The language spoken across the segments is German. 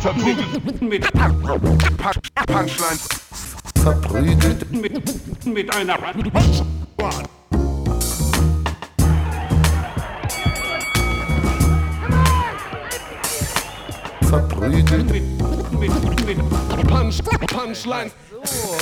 Verprügelt mit Punchlines. Verprügelt mit, mit einer Punchline. Verprügelt mit, mit, mit Punch, Punchlines. So,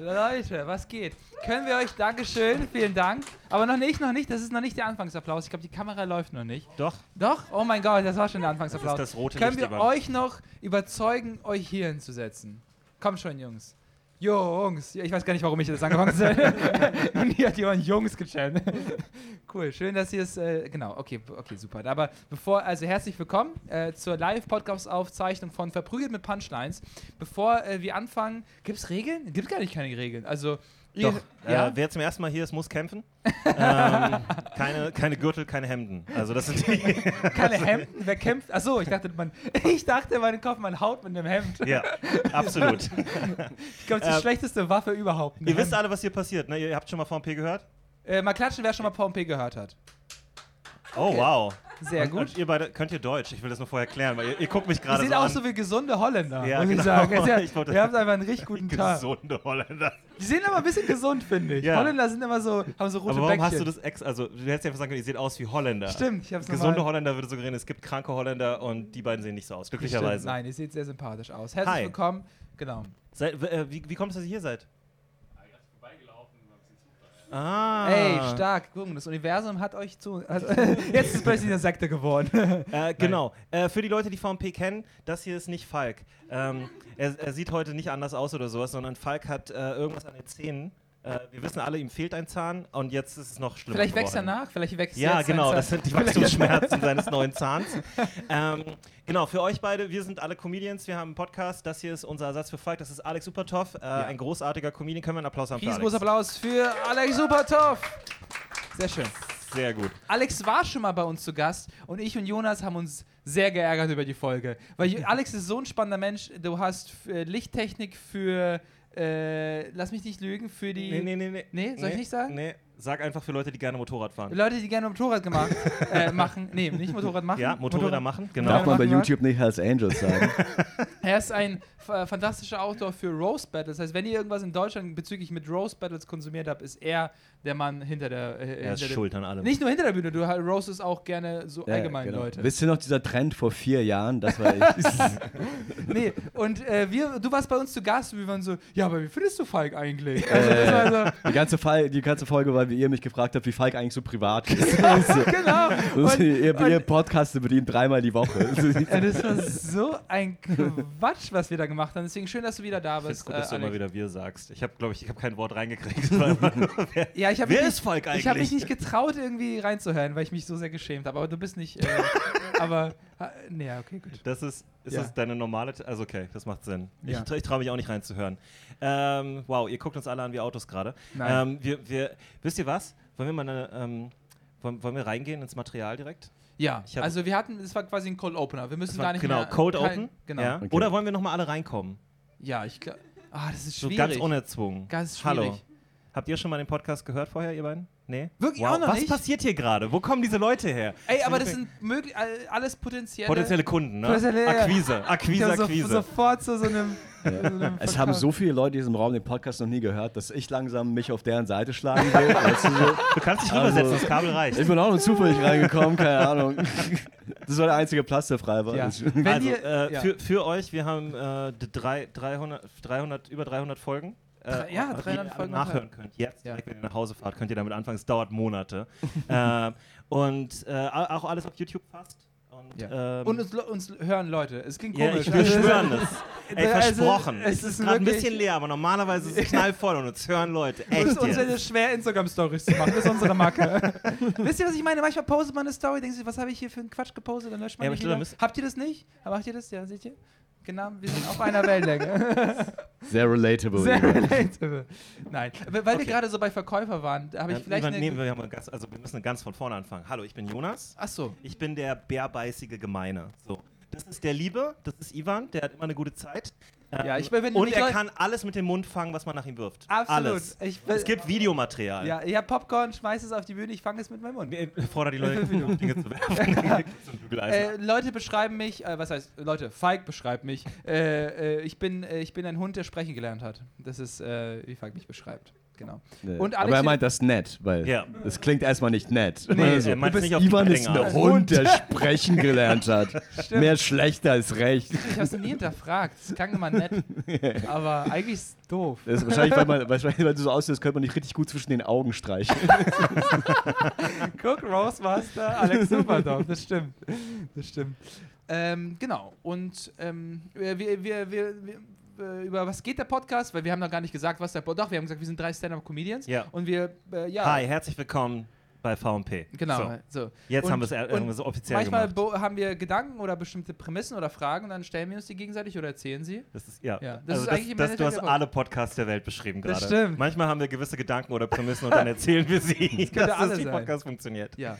Leute, was geht? Können wir euch Dankeschön, vielen Dank. Aber noch nicht, noch nicht, das ist noch nicht der Anfangsapplaus. Ich glaube, die Kamera läuft noch nicht. Doch. Doch? Oh mein Gott, das war schon der Anfangsapplaus. Das ist das rote Können Licht, wir Ivan. euch noch überzeugen, euch hier hinzusetzen? Komm schon, Jungs. Jungs. Ich weiß gar nicht, warum ich das angefangen habe. Und hier hat jemand Jungs gechannt. cool, schön, dass ihr es. Äh, genau, okay, okay, super. Aber bevor, also herzlich willkommen äh, zur Live-Podcast-Aufzeichnung von Verprügelt mit Punchlines. Bevor äh, wir anfangen, gibt es Regeln? Gibt gar nicht keine Regeln. Also, Doch. ja? Äh, wer zum ersten Mal hier ist, muss kämpfen. ähm, keine, keine Gürtel, keine Hemden. Also das sind die. keine Hemden? Wer kämpft? Achso, ich dachte, man, ich dachte, man kauft man haut mit einem Hemd. ja, absolut. Ich glaube, das ist die Ähm, schlechteste Waffe überhaupt. Ihr wisst Hemd. alle, was hier passiert. Ne? Ihr habt schon mal VMP gehört? Äh, mal klatschen, wer schon mal VMP gehört hat. Oh, wow. Sehr gut. Und ihr beide könnt ihr Deutsch. Ich will das nur vorher klären, weil ihr, ihr guckt mich gerade sehen so auch an. so wie gesunde Holländer, Ja, muss genau. ich sagen. Ja, Ich wollte- wir haben einfach einen richtig guten Tag. Gesunde Holländer. Die sehen aber ein bisschen gesund, finde ich. Ja. Holländer sind immer so, haben so rote Aber warum hast Bäckchen. du das ex... Also, du hättest ja einfach sagen können, ihr seht aus wie Holländer. Stimmt, ich hab's Gesunde normal- Holländer würde so reden, es gibt kranke Holländer und die beiden sehen nicht so aus, glücklicherweise. Stimmt. Nein, ihr seht sehr sympathisch aus. Herzlich Hi. willkommen. Genau. Seid, w- äh, wie, wie kommt es, dass ihr hier seid? Ah. Ey, stark. Gucken, das Universum hat euch zu. Also, jetzt ist es plötzlich eine Sekte geworden. Äh, genau. Äh, für die Leute, die VMP kennen, das hier ist nicht Falk. Ähm, er, er sieht heute nicht anders aus oder sowas, sondern Falk hat äh, irgendwas an den Zähnen. Äh, wir wissen alle, ihm fehlt ein Zahn und jetzt ist es noch schlimmer. Vielleicht wächst er nach, vielleicht wächst Ja, jetzt genau, das sind die Wachstumsschmerzen seines neuen Zahns. Ähm, genau, für euch beide, wir sind alle Comedians, wir haben einen Podcast. Das hier ist unser Ersatz für Falk, das ist Alex Supertoff, äh, ein großartiger Comedian. Können wir einen Applaus haben für Alex? Applaus für Alex Supertoff. Sehr schön. Sehr gut. Alex war schon mal bei uns zu Gast und ich und Jonas haben uns sehr geärgert über die Folge. Weil Alex ist so ein spannender Mensch. Du hast äh, Lichttechnik für, äh, lass mich nicht lügen, für die Nee, nee, nee, nee. Nee, soll ich nicht sagen? Nee, sag einfach für Leute, die gerne Motorrad fahren. Leute, die gerne Motorrad gemacht, äh, machen. Nee, nicht Motorrad machen. Ja, Motorräder machen, genau. Darf man bei. YouTube nicht Hells Angels sagen? Er ist ein f- fantastischer Autor für Roast Battles. Das heißt, wenn ihr irgendwas in Deutschland bezüglich mit Roast Battles konsumiert habt, ist er der Mann hinter der. Äh, Er ist der schuld an allem. Nicht nur hinter der Bühne, du halt roastest auch gerne so Ja, allgemein genau. Leute. Wisst ihr noch dieser Trend vor vier Jahren? Das war ich. Nee, und äh, wir, du warst bei uns zu Gast und wir waren so, ja, aber wie findest du Falk eigentlich? Äh, Also, so, die, ganze Fall, die ganze Folge, weil ihr mich gefragt habt, wie Falk eigentlich so privat ist. genau. Und, Und, ihr, und- ihr podcastet mit ihm dreimal die Woche. äh, das war so ein Quatsch, was wir da gemacht haben. Deswegen schön, dass du wieder da Ich bist. gut, dass du äh, immer Alex. wieder wir sagst. Ich habe, glaube ich, ich habe kein Wort reingekriegt. Immer wer Ja, ich wer mich ist Falk eigentlich? Ich habe mich nicht getraut, irgendwie reinzuhören, weil ich mich so sehr geschämt habe. Aber du bist nicht. Äh, aber. Nee, okay, gut. Das ist, ist Ja. das deine normale. Also, okay, das macht Sinn. Ja. Ich, ich traue mich auch nicht reinzuhören. Ähm, wow, ihr guckt uns alle an wie Autos gerade. Ähm, wir, wir, wisst ihr was? Wollen wir mal eine. Ähm, wollen, wollen wir reingehen ins Material direkt? Ja, also wir hatten, es war quasi ein Cold Opener. Wir müssen gar nicht genau, mehr, Cold kein- Open. Genau. Ja? Okay. Oder wollen wir nochmal alle reinkommen? Ja, ich glaube. Ah, das ist So schwierig. ganz unerzwungen. Ganz Hallo. schwierig. Habt ihr schon mal den Podcast gehört vorher, ihr beiden? Nee? Wirklich wow. auch noch Was nicht? passiert hier gerade? Wo kommen diese Leute her? Ey, aber das sind möglich, alles potenzielle. Potenzielle Kunden, ne? Potenzielle- Akquise, Ich Akquise, hab so, Akquise. sofort zu so einem. Es haben so viele Leute in diesem Raum den Podcast noch nie gehört, dass ich langsam mich auf deren Seite schlagen will. weißt du, so. Du kannst dich Also- rübersetzen, das Kabel reicht. Ich bin auch nur zufällig reingekommen, keine Ahnung. Das war der einzige Platz, der frei war. Ja. Also, ihr- äh, ja. für, für euch, wir haben äh, drei, 300, 300, über 300 Folgen. Äh, ja, die 300 ihr alle Folgen nachhören könnt. Jetzt, Ja. direkt, wenn ihr nach Hause fahrt, könnt ihr damit anfangen. Es dauert Monate. äh, und äh, auch alles auf YouTube fast. Und, Ja. ähm, Und uns, uns hören Leute. Es klingt ja, komisch. ich will Also, schwören das. Ey, Also, versprochen. es es ist ist gerade ein bisschen leer, aber normalerweise ist es knallvoll und uns hören Leute. Es Echt ist uns jetzt. ist schwer, Instagram-Stories zu machen. Das ist unsere Macke. Wisst ihr, was ich meine? Manchmal postet man eine Story, denkt sich, was habe ich hier für einen Quatsch gepostet? Dann löscht man Ja, aber wieder. müsst- Habt ihr das nicht? Macht ihr das? Ja, seht ihr? Genau, wir sind auf einer Wellenlänge. Sehr relatable. Sehr relatable. Nein, weil wir Okay. gerade so bei Verkäufer waren, da habe ich Ähm, vielleicht eine... nee, wir, haben ganz, also wir müssen ganz von vorne anfangen. Hallo, ich bin Jonas. Ach so. Ich bin der bärbeißige Gemeine. So. Das ist der Liebe, das ist Ivan, der hat immer eine gute Zeit. Ja, ich wenn Und er kann alles mit dem Mund fangen, was man nach ihm wirft. Absolut. Alles. Ich, Es gibt Videomaterial. ja, ich hab Popcorn, schmeiß es auf die Bühne, ich fange es mit meinem Mund. Er fordert die Leute, Dinge zu werfen. Äh, Leute beschreiben mich, äh, was heißt, Leute, Falk beschreibt mich. Äh, äh, ich, bin, äh, ich bin ein Hund, der sprechen gelernt hat. Das ist, äh, wie Falk mich beschreibt. Genau. Nee. Und Alex- Aber er meint das nett, weil Ja. das klingt erstmal nicht nett. Nee, Also, er meint du es bist nicht auf Ivan ist ein. Hund, der sprechen gelernt hat. Mehr schlecht als recht. Ich hab's nie hinterfragt. Es klang immer nett. Aber eigentlich ist es doof. Das ist wahrscheinlich, weil, man, wahrscheinlich, weil du so aussiehst, könnte man nicht richtig gut zwischen den Augen streichen. Guck, Roastmaster, Alex Superdog, das stimmt. Das stimmt. Ähm, genau. Und ähm, wir, wir, wir, wir, über was geht der Podcast? Weil wir haben noch gar nicht gesagt, was der Podcast. Doch, wir haben gesagt, wir sind drei Stand-Up-Comedians. Ja. Und wir, äh, ja. Hi, herzlich willkommen bei VMP. Genau. So, So. jetzt Und- haben wir es äh, und so offiziell Manchmal gemacht. bo- haben wir Gedanken oder bestimmte Prämissen oder Fragen und dann stellen wir uns die gegenseitig oder erzählen sie. Das ist, ja. Ja, das also ist das, eigentlich im das, du hast alle Podcasts der Welt beschrieben Das gerade. stimmt. Manchmal haben wir gewisse Gedanken oder Prämissen und dann erzählen wir sie, dass das alles wie. Podcast funktioniert. Ja.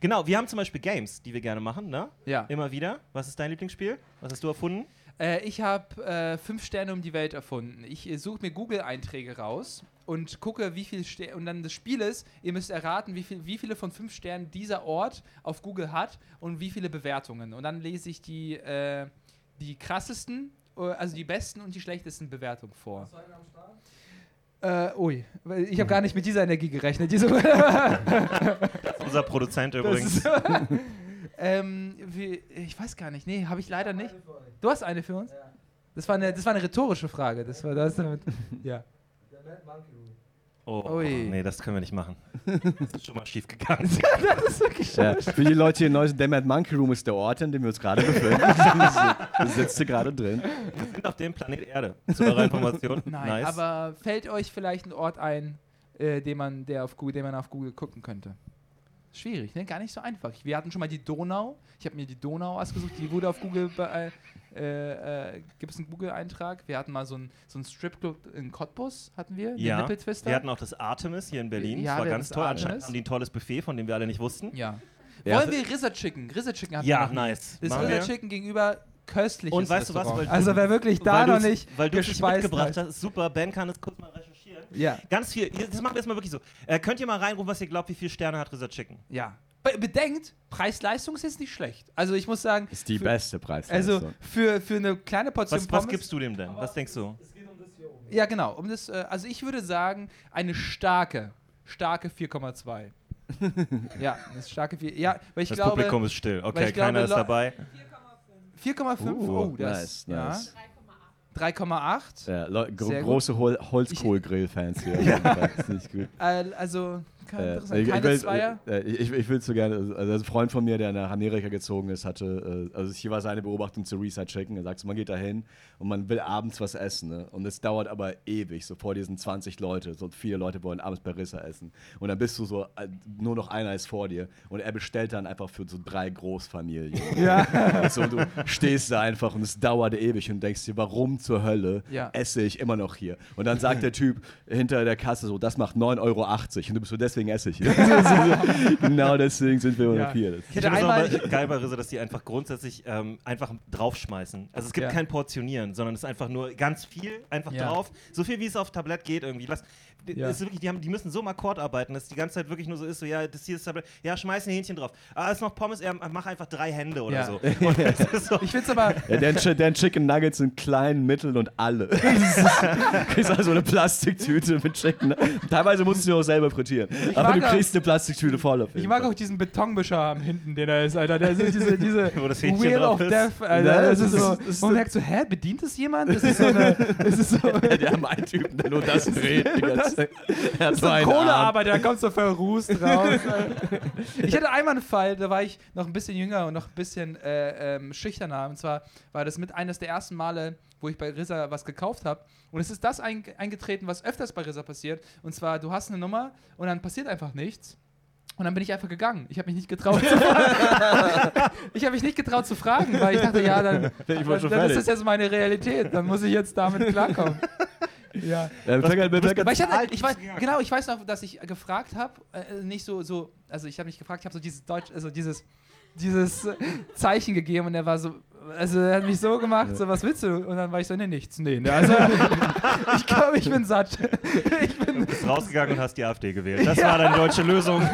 Genau, wir haben zum Beispiel Games, die wir gerne machen, ne? Ja. Immer wieder. Was ist dein Lieblingsspiel? Was hast du erfunden? Äh, ich habe äh, fünf Sterne um die Welt erfunden. Ich äh, suche mir Google-Einträge raus und gucke, wie viel Sterne. Und dann das Spiel ist, ihr müsst erraten, wie, viel, wie viele von fünf Sternen dieser Ort auf Google hat und wie viele Bewertungen. Und dann lese ich die, äh, die krassesten, äh, also die besten und die schlechtesten Bewertungen vor. Äh, ui, ich habe gar nicht mit dieser Energie gerechnet. Diese Unser Produzent Das übrigens. Ähm, wie, ich weiß gar nicht. Nee, habe ich leider nicht. Du hast eine für uns? Das war eine, das war eine rhetorische Frage. Das war das damit. Ja. Oh, Ui. nee, das können wir nicht machen. Das ist schon mal schief gegangen. Das ist wirklich Ja, für die Leute hier in Neues, der Mad Monkey Room ist der Ort, in dem wir uns gerade befinden. Da sitzt du gerade drin. Wir sind auf dem Planet Erde. Zu eurer Information. Nein, nice. aber fällt euch vielleicht ein Ort ein, äh, den, man, der auf Google, den man auf Google gucken könnte? Schwierig, ne? Gar nicht so einfach. Wir hatten schon mal die Donau. Ich habe mir die Donau ausgesucht. Die wurde auf Google. Bei, äh, äh, Gibt es einen Google-Eintrag? Wir hatten mal so einen so Stripclub in Cottbus, hatten wir. ja, wir hatten auch das Artemis hier in Berlin. Ja, das war wir ganz hatten toll. das Anscheinend haben die ein tolles Buffet, von dem wir alle nicht wussten. ja. Ja, Wollen wir Rizzer Chicken? Rizzer Chicken hatten wir Ja, nie. nice. Das Machen wir. Chicken gegenüber köstliches Und weißt du was, Restaurant. weil du- also wer wirklich da weil noch nicht Weil du es mitgebracht hast, ist super. Ben kann es kurz mal recherchieren. Ja, Ganz viel. Das machen wir jetzt mal wirklich so. Äh, könnt ihr mal reinrufen, was ihr glaubt, wie viele Sterne hat Rizza Chicken? ja. Be bedenkt, Preis-Leistung ist jetzt nicht schlecht. Also ich muss sagen, Ist die für, beste Preis. also für, für eine kleine Portion Was, was Pommes. gibst du dem denn? Was denkst du? Ja, genau. Um das, äh, also ich würde sagen, eine starke, starke 4,2. ja, eine starke 4. Ja, weil ich Das glaube. Publikum ist still. Okay, ich glaube, keiner ist dabei. 4,5. Oh, das. nice, ja. nice. 3,8. Ja, gro große Hol Holzkohl-Grill-Fans hier. Das ist gut. Äh, also, keine, Äh, interessant. ich, keine will, Zweier. äh, ich, ich will so gerne, also ein Freund von mir, der nach Amerika gezogen ist, hatte, äh, also hier war seine Beobachtung zu Reset Chicken. Er sagt so, man geht da hin und man will abends was essen. Ne? Und es dauert aber ewig, so vor diesen 20 Leute, so viele Leute wollen abends bei Rissa essen. Und dann bist du so, äh, nur noch einer ist vor dir. Und er bestellt dann einfach für so drei Großfamilien. Ja. So, du stehst da einfach und es dauert ewig und denkst dir, warum zur Hölle Ja. esse ich immer noch hier? Und dann sagt der Typ hinter der Kasse so, das macht 9,80 Euro. Und du bist so, deswegen esse ich genau deswegen sind wir Ja. noch hier. Ich hätte einmal. aber geil bei Risse, dass die einfach grundsätzlich ähm, einfach draufschmeißen. Also es gibt Ja. kein Portionieren, sondern es ist einfach nur ganz viel einfach Ja. drauf. So viel wie es auf Tablett geht irgendwie. Lass, Ja. ist wirklich, die, haben, die müssen so im Akkord arbeiten, dass die ganze Zeit wirklich nur so ist, so ja, das hier ist Tablett, ja, schmeiß ein Hähnchen drauf. Ah, ist noch Pommes, ja, mach einfach drei Hände oder Ja. so. So. Ich finde es aber. Ja, deren, deren Chicken Nuggets sind klein, mittel und alle. Ist- Du kriegst also eine Plastiktüte mit Chicken. Teilweise musst du auch selber frittieren. Aber mag du auch- kriegst eine Plastiktüte voll auf Ich mag auch diesen Betonmischer am hinten, den er ist, Alter. Der ist diese, diese Wo das Hähnchen Wheel drauf of ist. Death, Alter. Ja, das, das ist so. ist- das ist man merkt so, hä, bedient es jemand? Das ist so eine. Das ist so. Die haben einen Typen, der nur das dreht. Zeit. Er hat so ein. Kohlearbeiter, der kommt so verrußt raus. ich hatte einmal einen Fall, da war ich noch ein bisschen jünger und noch ein bisschen äh, ähm, schüchterner. Und zwar war das mit eines der ersten Male, wo ich bei Rissa was gekauft habe. Und es ist das ein, eingetreten, was öfters bei Rissa passiert. Und zwar, du hast eine Nummer und dann passiert einfach nichts. Und dann bin ich einfach gegangen. Ich habe mich nicht getraut zu fragen. ich habe mich nicht getraut zu fragen, weil ich dachte, ja, dann, dann, ist das jetzt meine Realität. Dann muss ich jetzt damit klarkommen. Ja. Fällt grad- Weil ich hatte, ich weiß, genau, ich weiß noch, dass ich gefragt habe, äh, nicht so, so, also ich habe nicht gefragt, ich habe so dieses Deutsch, also dieses, dieses Zeichen gegeben und er war so, Also er hat mich so gemacht, so was willst du? Und dann war ich so, nee, nichts. Nee, ne, also ich glaube, ich bin satt. Ich bin, bist rausgegangen und hast die AfD gewählt. Das war deine deutsche Lösung.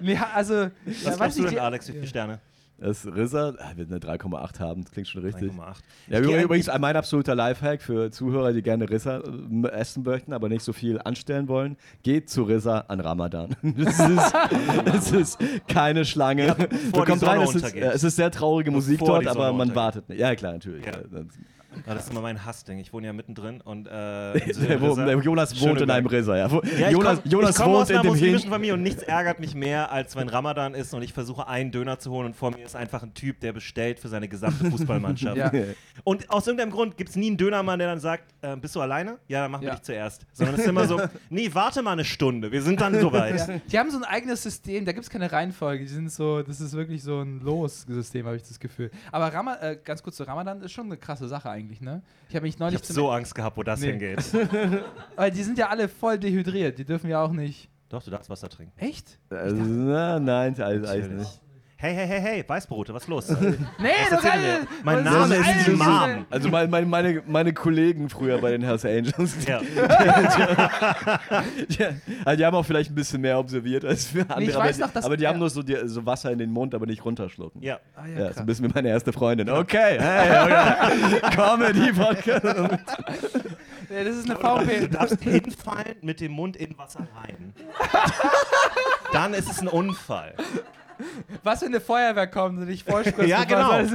nee, also, ja, Was weiß glaubst du ich, denn, die- Alex? Wie viele Sterne? Das RZA ah, wird eine 3,8 haben, das klingt schon richtig. 3,8. Ja, Ich geh übrigens mein absoluter Lifehack für Zuhörer, die gerne Rissa äh, essen möchten, aber nicht so viel anstellen wollen. Geht zu Rissa an Ramadan. Das ist, das ist keine Schlange. Ja, Du kommst rein, es ist, äh, es ist sehr traurige Musik Bevor dort, aber man untergeht. wartet nicht. Ja, klar, natürlich. Ja. Ja, das ist immer mein Hassding. Ich wohne ja mittendrin und äh, Der, wo, der Jonas wohnt in einem Rissa, ja. Wo, Ja, ich Jonas, komm, Jonas wohnt aus in einer dem muslimischen. Familie und nichts ärgert mich mehr, als wenn Ramadan ist und ich versuche einen Döner zu holen und vor mir ist einfach ein Typ, der bestellt für seine gesamte Fußballmannschaft. Ja. Und aus irgendeinem Grund gibt es nie einen Dönermann, der dann sagt, äh, bist du alleine? Ja, dann machen wir Ja. dich zuerst. Sondern es ist immer so, nee, warte mal eine Stunde, wir sind dann soweit. Die haben so ein eigenes System, da gibt es keine Reihenfolge. Die sind so, das ist wirklich so ein Los-System, habe ich das Gefühl. Aber Rama, äh, ganz kurz zu Ramadan ist schon eine krasse Sache eigentlich, ne? Ich habe mich Ich neulich habe zum- so Angst gehabt, wo das Nee. hingeht. Weil die sind ja alle voll dehydriert, die dürfen ja auch nicht. Doch, du darfst Wasser trinken. Echt? Also, na, nein, alles, alles nicht. Hey, hey, hey, hey, Weißbrote, was ist los? Nee, das ich- Mein das Name ist ist Imam. Also mein, mein, meine, meine Kollegen früher bei den Hells Angels, ja. ja, also die haben auch vielleicht ein bisschen mehr observiert als wir andere, ich aber, weiß die, noch, dass- aber die haben ja. nur so, die, so Wasser in den Mund, aber nicht runterschlucken. ja. Ah, Ja, ja, so ein bisschen wie meine erste Freundin. Okay, hey, okay. Comedy-Podcast. Ja, das ist eine Du VP. darfst hinfallen mit dem Mund in Wasser rein. Dann ist es ein Unfall. Was, wenn eine Feuerwehr kommt und dich vollspritzt? Ja, genau. Das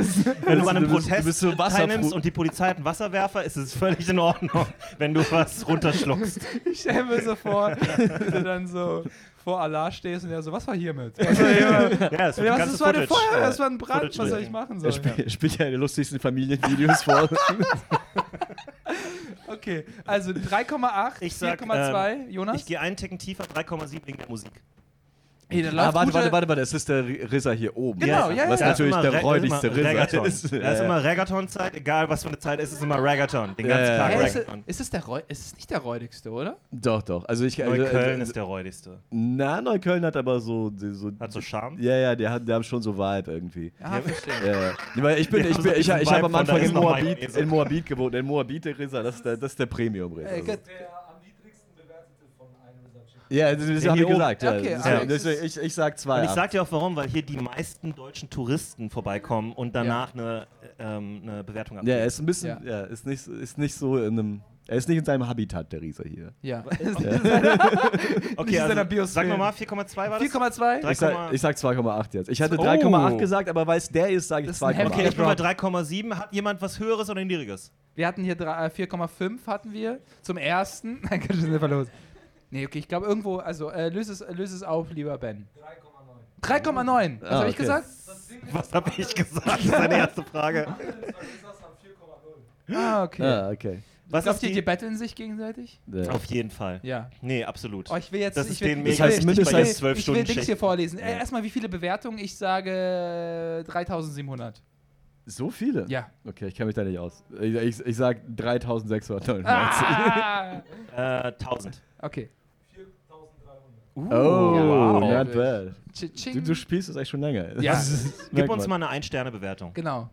Wenn du an einem Du bist- du Protest wasserfru- teilnimmst und die Polizei hat einen Wasserwerfer, ist es völlig in Ordnung, wenn du was runterschluckst. ich stelle mir so vor, wie du dann so vor Allah stehst und der so, was war hiermit? Was war hiermit? Ja, wird Ja, was ist für eine. Feuerwehr? äh, Was war ein Brand? Footage Was soll ich machen Er sollen? spielt, spielt ja die lustigsten Familienvideos vor. Okay, also 3,8, Ich sag, 4,2, Jonas? Ich gehe einen Ticken tiefer, 3,7 wegen der Musik. Ey, da Ah, läuft warte, gute- warte, warte, warte, das ist der Rissa hier oben. Genau, ja, Was ja. natürlich der Re- räudigste Reggaeton. ist. Da ist Ja, immer Reggaeton-Zeit, egal was für eine Zeit ist, ist immer Reggaeton. Den ganzen Ja, Tag ja. Reggaeton. ist, es der Reu ist es nicht der räudigste, oder? Doch, doch. Also ich, also, Neukölln äh, ist der räudigste. Na, Neukölln hat aber so, so Hat so Charme. ja, ja, die, hat, die haben schon so Vibe irgendwie. Ja, Ja. verstehe. Ja, ja. Ich bin, ich, haben bin, ich, diesen ich habe am Anfang in Moabit, in Moabit gewohnt. In Moabit der Rissa, das ist der, das ist der Premium Rissa. Äh, so. gut. Ja, das, das Ja, habe hier ich gesagt. Ja. Okay, Alex das- ich, ich sag zwei. Und ich sag dir auch warum, weil hier die meisten deutschen Touristen vorbeikommen und danach eine, ähm, eine Bewertung ja, abgeben. er ist ein bisschen, Ja. ja, ist, nicht, ist nicht so in einem, er ist nicht in seinem Habitat, der Rieser hier. Ja. okay, nicht in seiner also, sag nochmal, 4,2 war das? 4,2? Drei- Ich sag, ich sag 2,8 jetzt. Ich hatte Oh. 3,8 gesagt, aber weil es der ist, sage ich Das ist ein 2,8. Okay, ich bin bei Drop. 3,7. Hat jemand was Höheres oder Niedriges? Wir hatten hier drei- äh, 4,5 hatten wir zum ersten. Nein, kann schon einfach los. Nee, okay, ich glaube irgendwo, also äh, löse, es, löse es auf, lieber Ben. 3,9. 3,9. Was Ah, habe ich okay. gesagt? Was habe ich gesagt? Das ist eine erste Frage. Ah, okay. Ah, okay. Was Glaubt ist ihr, die die? betteln sich gegenseitig? Ja. Auf jeden Fall. Ja. Nee, absolut. Oh, ich will jetzt. Das ich ist will, denen ich mega ich will, der zwölf ich will Stunden Dings hier vorlesen. Äh, erstmal, wie viele Bewertungen? Ich sage äh, 3700. So viele? Ja. Okay, ich kenne mich da nicht aus. Ich, ich, ich sag 3699. Ah! Äh, 1000. Okay. Oh, wow. not bad. Du, du spielst es echt schon länger. Ja. Gib uns mal eine Ein-Sterne-Bewertung. Genau.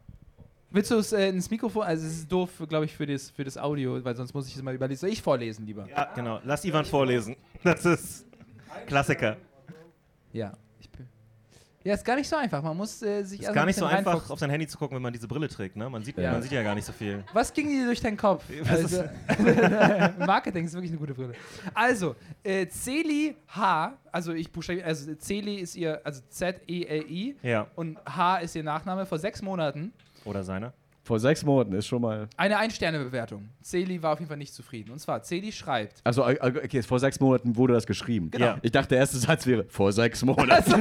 Willst du es äh, ins Mikrofon? Also, es ist doof, glaube ich, für das, für das Audio, weil sonst muss ich es mal überlesen. Soll ich vorlesen lieber? Ja, genau. Lass Ivan vorlesen. Das ist Klassiker. Ja. Ja, ist gar nicht so einfach. Man muss äh, sich Ist erst gar ein nicht so bisschen einfach, reinfuchsen. auf sein Handy zu gucken, wenn man diese Brille trägt. Ne? Man, sieht, Ja. man sieht ja gar nicht so viel. Was ging dir durch deinen Kopf? Was Also, Marketing ist wirklich eine gute Brille. Also, äh, Celi H, also ich buchstabiere, also Celi ist ihr, also Z-E-L-I Ja. und H ist ihr Nachname, vor sechs Monaten Oder seine. Vor sechs Monaten ist schon mal. eine Ein-Sterne-Bewertung. Celi war auf jeden Fall nicht zufrieden. Und zwar, Celi schreibt, Also, äh, okay, vor sechs Monaten wurde das geschrieben. Genau. Ja. Ich dachte, der erste Satz wäre vor sechs Monaten.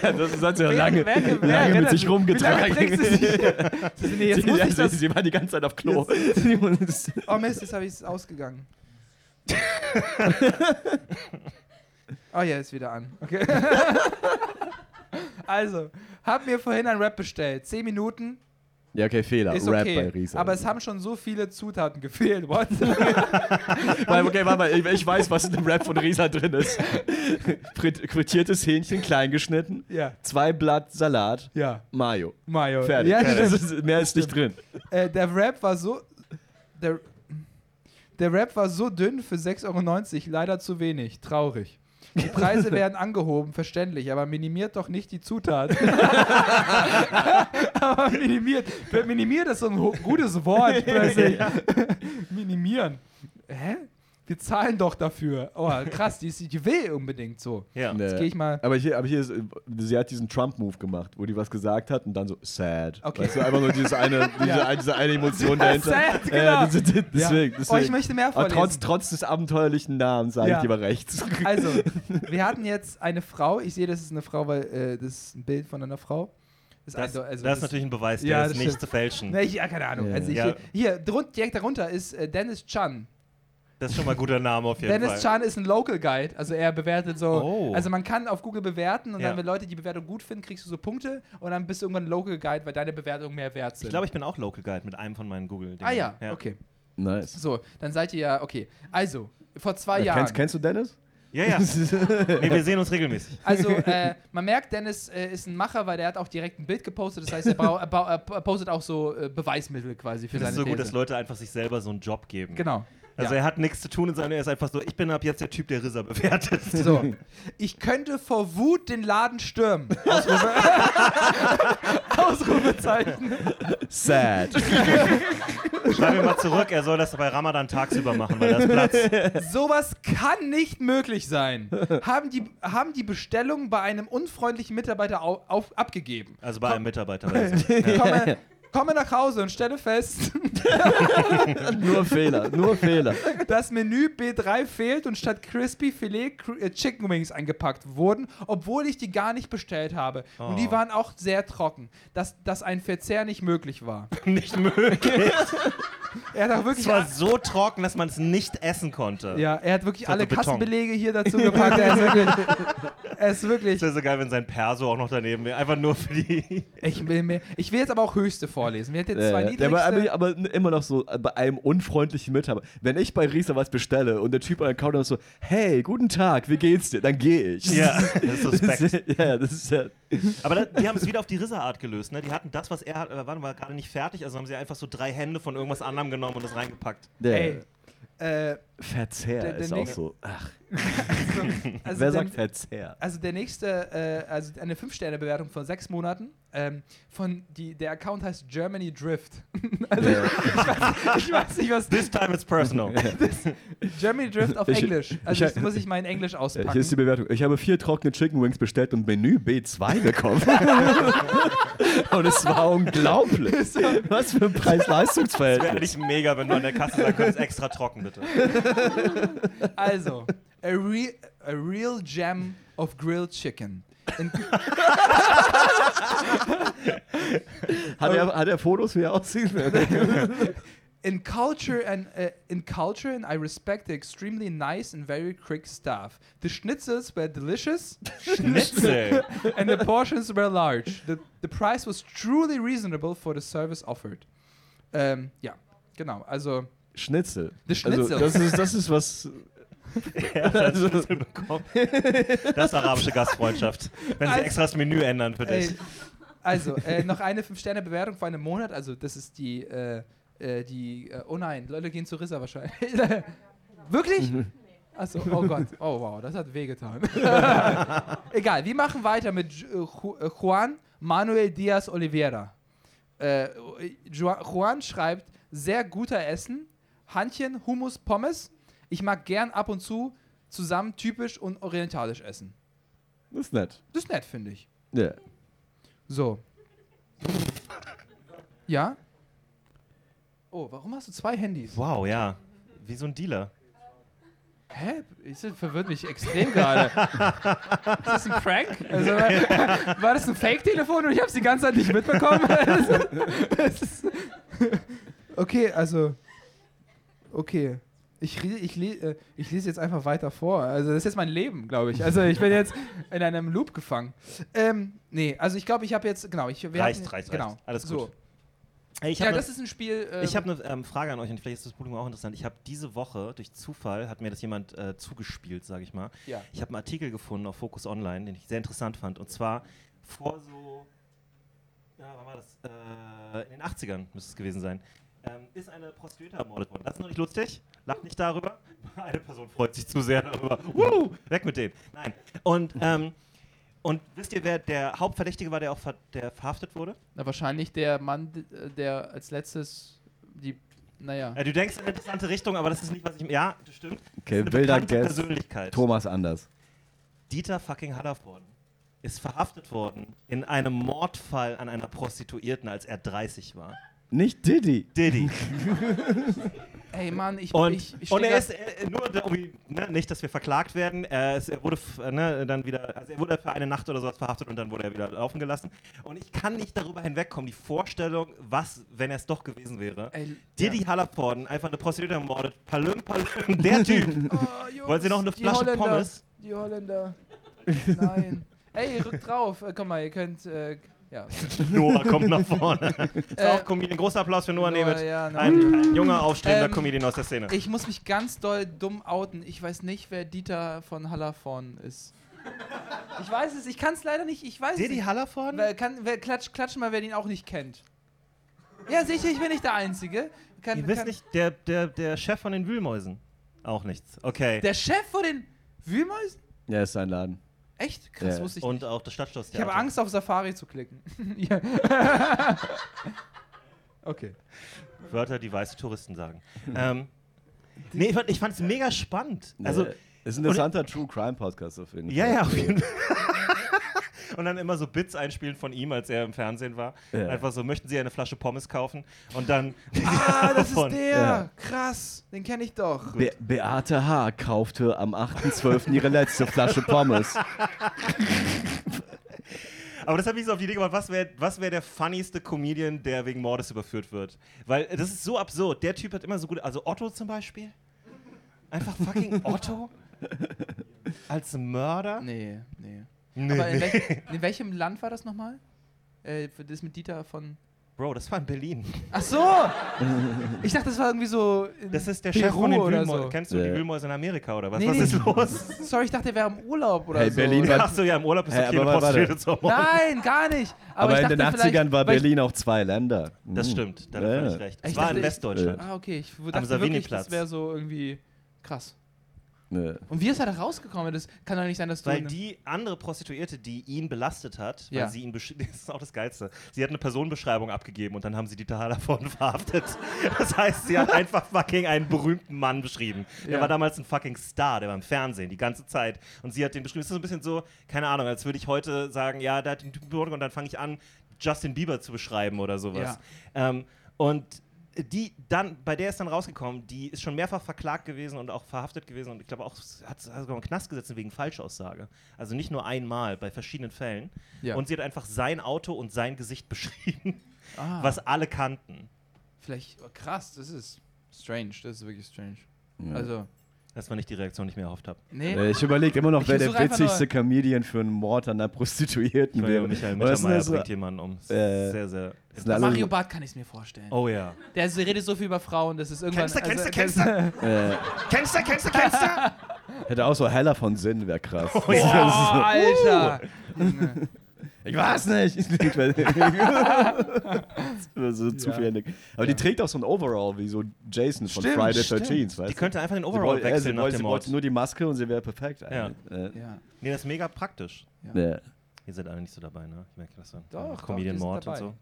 das ist Satz ja lange, wer- wer- wer lange mit erinnert sich rumgetragen. Sie? nee, jetzt Sie, muss ich sie, das, sie war die ganze Zeit auf Klo. oh Mist, jetzt habe ich es ausgegangen. oh ja, ist wieder an. Okay. also, hab mir vorhin ein Rap bestellt. Zehn Minuten. Ja, okay, Fehler. Ist Rap okay. bei Riesa. Aber es haben schon so viele Zutaten gefehlt. What? Weil, okay, warte mal, ich, weiß, was in dem Rap von Riesa drin ist. Frit- Frittiertes Hähnchen, klein geschnitten, ja, zwei Blatt Salat, ja. Mayo. Mayo. Fertig. Ja, ist, mehr ist nicht drin. äh, der Rap war so. Der, der Rap war so dünn für 6,90 Euro, leider zu wenig. Traurig. Die Preise werden angehoben, verständlich, aber minimiert doch nicht die Zutat. aber minimiert. Minimiert ist so ein gutes Wort plötzlich. Minimieren. Hä? Wir zahlen doch dafür. Oh, krass, die, ist, die will unbedingt so. Ja. Nee. Jetzt gehe ich mal. Aber hier, aber hier ist, sie hat diesen Trump-Move gemacht, wo die was gesagt hat und dann so sad. Okay. Weißt du, einfach nur dieses eine, diese, Ja. diese eine Emotion dahinter. Sad, genau. Ja, das, das, deswegen, Ja. deswegen. Oh, ich möchte mehr Aber vorlesen. trotz, trotz des abenteuerlichen Namens sage Ja. ich lieber rechts. Also, wir hatten jetzt eine Frau. Ich sehe, das ist eine Frau, weil äh, das ist ein Bild von einer Frau. Das, Das, also das ist natürlich ein Beweis, der Ja, ist das nicht stimmt. zu fälschen. Ich, ja, keine Ahnung. Ja. Also ich, Ja. Hier, drun- direkt darunter ist äh, Dennis Chan. Das ist schon mal ein guter Name auf jeden Dennis Fall. Chan ist ein Local Guide. Also er bewertet so. Oh. Also man kann auf Google bewerten und Ja. dann, wenn Leute die Bewertung gut finden, kriegst du so Punkte und dann bist du irgendwann ein Local Guide, weil deine Bewertungen mehr wert sind. Ich glaube, ich bin auch Local Guide mit einem von meinen Google-Dingen. ah ja, okay. Nice. So, dann seid ihr ja, okay. Also, vor zwei Äh, Jahren. kennst, kennst du Dennis? Ja, ja. nee, wir sehen uns regelmäßig. Also, äh, man merkt, Dennis äh, ist ein Macher, weil der hat auch direkt ein Bild gepostet. Das heißt, er, er, er postet auch so äh, Beweismittel quasi für finde seine es so gut, These. dass Leute einfach sich selber so einen Job geben. Genau. Also ja. er hat nichts zu tun, sondern er ist einfach so, ich bin ab jetzt der Typ, der Rissa bewertet. So. Ich könnte vor Wut den Laden stürmen. Ausrufe Ausrufezeichen. Sad. Schreib mir mal zurück, er soll das bei Ramadan tagsüber machen, weil das Platz. Sowas kann nicht möglich sein. Haben die, haben die Bestellung bei einem unfreundlichen Mitarbeiter au, auf, abgegeben. Also bei einem Mitarbeiter. weiß ich. Komme, komme nach Hause und stelle fest, nur Fehler, nur Fehler. das Menü B3 fehlt und statt Crispy Filet äh, Chicken Wings eingepackt wurden, obwohl ich die gar nicht bestellt habe. Und die Oh. waren auch sehr trocken, dass, dass ein Verzehr nicht möglich war. Nicht möglich. Er hat auch Es wirklich war so trocken, dass man es nicht essen konnte. Ja, er hat wirklich alle Beton. Kassenbelege hier dazu gepackt. er ist wirklich. Er ist wirklich Es wäre so geil, wenn sein Perso auch noch daneben wäre. Einfach nur für die. ich, will mehr, ich will jetzt aber auch höchste vorlesen. Wir hatten jetzt zwei Äh, niedrigste. aber, aber, aber immer noch so äh, bei einem unfreundlichen Mitarbeiter. Wenn ich bei Riesa was bestelle und der Typ an der Counter ist so, hey, guten Tag, wie geht's dir? Dann gehe ich. Ja, das ist suspekt. ja, das ist ja. Aber da, die haben es wieder auf die Rissa-Art gelöst. Ne? Die hatten das, was er hat, äh, war, war gerade nicht fertig. Also haben sie einfach so drei Hände von irgendwas anderem genommen und das reingepackt. Der Ey, äh, Verzehr der- der ist auch so. Ach, also wer der, sagt Verzehr? Also der nächste, äh, also eine 5-Sterne-Bewertung von sechs Monaten. Ähm, von die, der Account heißt Germany Drift. also Ja. ich weiß nicht, was. This time it's personal. Germany Drift auf Ich- Englisch. Also ich- das muss ich mal in Englisch auspacken. Hier ist die Bewertung. Ich habe vier trockene Chicken Wings bestellt und Menü B2 bekommen. und es war unglaublich. Was für ein Das wäre Preis-Leistungs-Verhältnis. eigentlich mega, wenn du an der Kasse sagen könntest, extra trocken bitte. Also, a, re a real gem of grilled chicken. In, Hat er, hat er Fotos, wie er aussieht? in culture and uh, in culture and I respect the extremely nice and very quick staff. The schnitzels were delicious Schnitzel. and the portions were large. The, the price was truly reasonable for the service offered. Ähm, ja, genau. Also Schnitzel. The Schnitzel. Also, das, ist, das ist was. Er hat das bekommen. Das ist arabische Gastfreundschaft. Wenn sie Also- extra das Menü ändern für dich. Ey, also, äh, noch eine 5-Sterne-Bewertung vor einem Monat. Also, das ist die, äh, äh, die, äh, oh nein, Leute gehen zu Rissa wahrscheinlich. Wirklich? Achso, oh Gott. Oh wow, das hat wehgetan. Egal, wir machen weiter mit äh, Ju- Juan Manuel Diaz Oliveira. Ju- Juan schreibt, sehr guter Essen, Handchen, Hummus, Pommes. Ich mag gern ab und zu zusammen typisch und orientalisch essen. Das ist nett. Das ist nett, finde ich. Ja. So. Ja? Oh, warum hast du zwei Handys? Wow, ja. Wie so ein Dealer. Hä? Das verwirrt mich extrem gerade. ist das ein Prank? Also, war, das ein Fake-Telefon und ich habe es die ganze Zeit nicht mitbekommen? Okay, also. Okay. Ich, ich, le- äh, ich lese jetzt einfach weiter vor. Also, das ist jetzt mein Leben, glaube ich. Also, ich bin jetzt in einem Loop gefangen. Ähm, nee, also ich glaube, ich habe jetzt. Genau, ich, Reicht, hatten- reicht, genau, reicht. Alles so. gut. Ey, ich ja, habe das ist ein Spiel. äh, Ich habe eine ähm, Frage an euch und vielleicht ist das Publikum auch interessant. Ich habe diese Woche durch Zufall hat mir das jemand äh, zugespielt, sage ich mal. Ja. Ich habe einen Artikel gefunden auf Focus Online, den ich sehr interessant fand. Und zwar vor so, ja, wann war das? Äh, in den 80ern müsste es gewesen sein. Ähm, ist eine Prostituierte ermordet worden. Das ist noch nicht lustig. Lacht nicht darüber. Eine Person freut sich zu sehr darüber. Woo, weg mit dem. Nein. Und, ähm, und wisst ihr, wer der Hauptverdächtige war, der auch ver der verhaftet wurde? Na, wahrscheinlich der Mann, äh, der als letztes die. Naja. Ja, du denkst in eine interessante Richtung, aber das ist nicht, was ich. Ja, das stimmt. Okay, das wilder Guess. Persönlichkeit. Thomas Anders. Dieter fucking Hallervorden ist verhaftet worden in einem Mordfall an einer Prostituierten, als er 30 war. Nicht Diddy. Diddy. Ey, Mann, ich. Und, ich, ich und er ist äh, nur, da- irgendwie, ne, nicht, dass wir verklagt werden. Er, ist, er wurde ne, dann wieder, also er wurde für eine Nacht oder sowas verhaftet und dann wurde er wieder laufen gelassen. Und ich kann nicht darüber hinwegkommen, die Vorstellung, was, wenn er es doch gewesen wäre. Ey, Diddy Hallervorden, einfach eine Prostituierte ermordet. Palüm, palüm, der Typ. Oh, Jungs, Wollen Sie noch eine die Flasche Holländer, Pommes? Die Holländer. Nein. Ey, rückt drauf. Äh, komm mal, ihr könnt. Äh, ja. Noah kommt nach vorne. Ist Äh, auch Comedian. Großer Applaus für Noah, Noah, Nemeth. ja, Noah. ein, ein junger, aufstrebender Ähm, Comedian aus der Szene. Ich muss mich ganz doll dumm outen. Ich weiß nicht, wer Dieter von Hallervorn ist. Ich weiß es, ich kann es leider nicht. Ich weiß es Diddy nicht. Hallervorden? Wer, kann, wer, klatsch, klatsch mal, wer den auch nicht kennt. Ja, sicher, ich bin nicht der Einzige. Kann, Ihr wisst kann, nicht, der, der, der Chef von den Wühlmäusen. Auch nichts. Okay. Der Chef von den Wühlmäusen? Ja, ist sein Laden. Echt? Krass, Ja. wusste ich Und nicht. auch das Ich Stadtschlosstheater. habe Angst, auf Safari zu klicken. ja. okay. Wörter, die weiße Touristen sagen. ähm, nee, ich fand, ich es mega spannend. Also, Also, ist ein interessanter True Crime Podcast auf jeden ja, Fall. ja, auf jeden Fall. Und dann immer so Bits einspielen von ihm, als er im Fernsehen war. Ja. Einfach so, möchten Sie eine Flasche Pommes kaufen? Und dann. Ah, das ist der. Ja. Krass, den kenne ich doch. Be Beate H. kaufte am 8.12. ihre letzte Flasche Pommes. Aber das hat mich so auf die Idee gebracht, was wäre was wär der funnieste Comedian, der wegen Mordes überführt wird? Weil äh, das ist so absurd. Der Typ hat immer so gut. Also Otto zum Beispiel. Einfach fucking Otto. Als Mörder? Nee, nee. Nee. Aber in, welch, in welchem Land war das nochmal? Äh, das mit Dieter von. Bro, das war in Berlin. Ach so! Ich dachte, das war irgendwie so. in Das ist der Peru Chef von den oder Wühlmäusen. so. Kennst du die Wühlmäuse in Amerika oder was? Nee, was nee. ist los? Sorry, ich dachte, er wäre im Urlaub oder Hey, so. Berlin war- Achso, ja, im Urlaub ist Hä, okay, aber eine warte. Ermorden. Nein, gar nicht. Aber, Aber, ich in den dachte vielleicht- 80ern war ich- Berlin auch zwei Länder. Das Hm. stimmt, da Ja, ja. völlig recht. Ich Es war in dachte, ich- Westdeutschland. Ah, okay. Ich w- Am dachte wirklich, das wäre so irgendwie krass. Ne. Und wie ist er da rausgekommen? Das kann doch nicht sein, dass du. Weil eine- die andere Prostituierte, die ihn belastet hat, Ja. weil sie ihn besch- das ist auch das Geilste. Sie hat eine Personenbeschreibung abgegeben und dann haben sie Dieter Hallervorden verhaftet. Das heißt, sie hat einfach fucking einen berühmten Mann beschrieben. Der Ja. war damals ein fucking Star, der war im Fernsehen die ganze Zeit. Und sie hat den beschrieben. Es ist so ein bisschen so, keine Ahnung, als würde ich heute sagen, ja, da hat den Typen und dann fange ich an, Justin Bieber zu beschreiben oder sowas. Ähm, und die dann, bei der ist dann rausgekommen, die ist schon mehrfach verklagt gewesen und auch verhaftet gewesen und ich glaube auch, hat hat sogar einen Knast gesetzt wegen Falschaussage. Also nicht nur einmal, bei verschiedenen Fällen. Ja. Und sie hat einfach sein Auto und sein Gesicht beschrieben, ah, was alle kannten. Vielleicht. Oh, krass, das ist strange. Das ist wirklich strange. Ja. Also, Das war nicht die Reaktion, die ich mir erhofft habe. nee. Äh, Ich überlege immer noch, Ich wer der witzigste Comedian für einen Mord an einer Prostituierten wäre. Michael Mittermeier ja so- bringt jemanden um. Äh, sehr, sehr. Mario Barth kann ich es mir vorstellen. Oh ja. Der redet so viel über Frauen, das ist irgendwann. Kennst du, kennst du, also- kennst du? Äh, Kennst du, kennst du, kennst du? hätte auch so heller von Sinn, wäre krass. Oh, ja. Oh, Alter! Ich weiß nicht. Ich weiß nicht. das ist zu Ja. viel. Aber die trägt auch so ein Overall wie so Jason von Stimmt, Friday stimmt. 13, weißt Die du? könnte einfach den Overall ja, wechseln sie nach wollte, dem sie Mord. wollte nur die Maske und sie wäre perfekt. eigentlich. Äh, ja. Nee, das ist mega praktisch. ja. Ihr seid alle nicht so dabei, ne? Ich merke das so. Doch, Comedian Mord und so.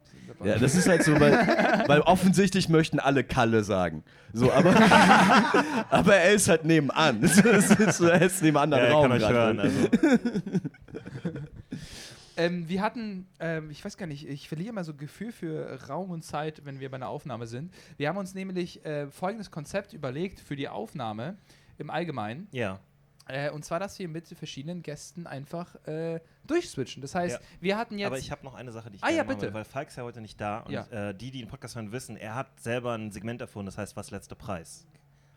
Ja, das ist halt so, weil, weil offensichtlich möchten alle Kalle sagen. So, aber, aber er ist halt nebenan. Das ist so, er ist neben anderen Ja, ich Raum. kann euch gerade. hören. Also. Ähm, wir hatten, ähm, ich weiß gar nicht, ich verliere mal so Gefühl für Raum und Zeit, wenn wir bei einer Aufnahme sind. Wir haben uns nämlich äh, folgendes Konzept überlegt für die Aufnahme im Allgemeinen. Ja. Äh, und zwar, dass wir mit verschiedenen Gästen einfach äh, durchswitchen. Das heißt, Ja. wir hatten jetzt. Aber ich habe noch eine Sache, die ich Ah, gerne ja, machen bitte. will, weil Falk ist ja heute nicht da und Ja. äh, die, die den Podcast hören, wissen, er hat selber ein Segment erfunden, das heißt, was letzter Preis.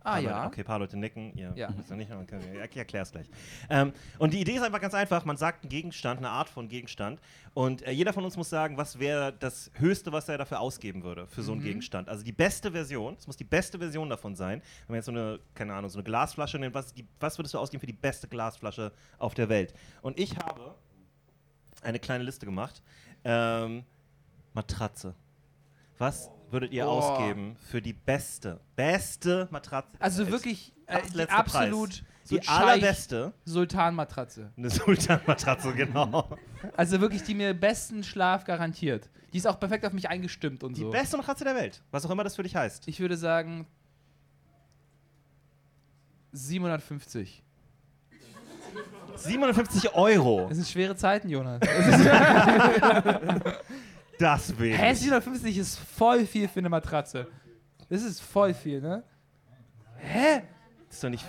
Ah, Paar ja. Leute, okay, ein paar Leute nicken. Ihr Ja. wisst ja nicht, okay, ich erkläre es gleich. Ähm, und die Idee ist einfach ganz einfach. Man sagt einen Gegenstand, eine Art von Gegenstand. Und äh, jeder von uns muss sagen, was wäre das Höchste, was er dafür ausgeben würde für so einen Mhm. Gegenstand. Also die beste Version, es muss die beste Version davon sein. Wenn man jetzt so eine, keine Ahnung, so eine Glasflasche nimmt, was, die, was würdest du ausgeben für die beste Glasflasche auf der Welt? Und ich habe eine kleine Liste gemacht. Ähm, Matratze. Was würdet ihr Boah. ausgeben für die beste, beste Matratze? der Also wirklich äh, die absolut Preis. so die Scheich allerbeste. Sultan-Matratze. Eine Sultan-Matratze, genau. Also wirklich die mir besten Schlaf garantiert. Die ist auch perfekt auf mich eingestimmt und Die so. beste Matratze der Welt. Was auch immer das für dich heißt. Ich würde sagen 750. 750 Euro. Das sind schwere Zeiten, Jonas. Deswegen. Hä, 750 ist voll viel für eine Matratze. Das ist voll viel, ne? Hä? Das ist doch nicht.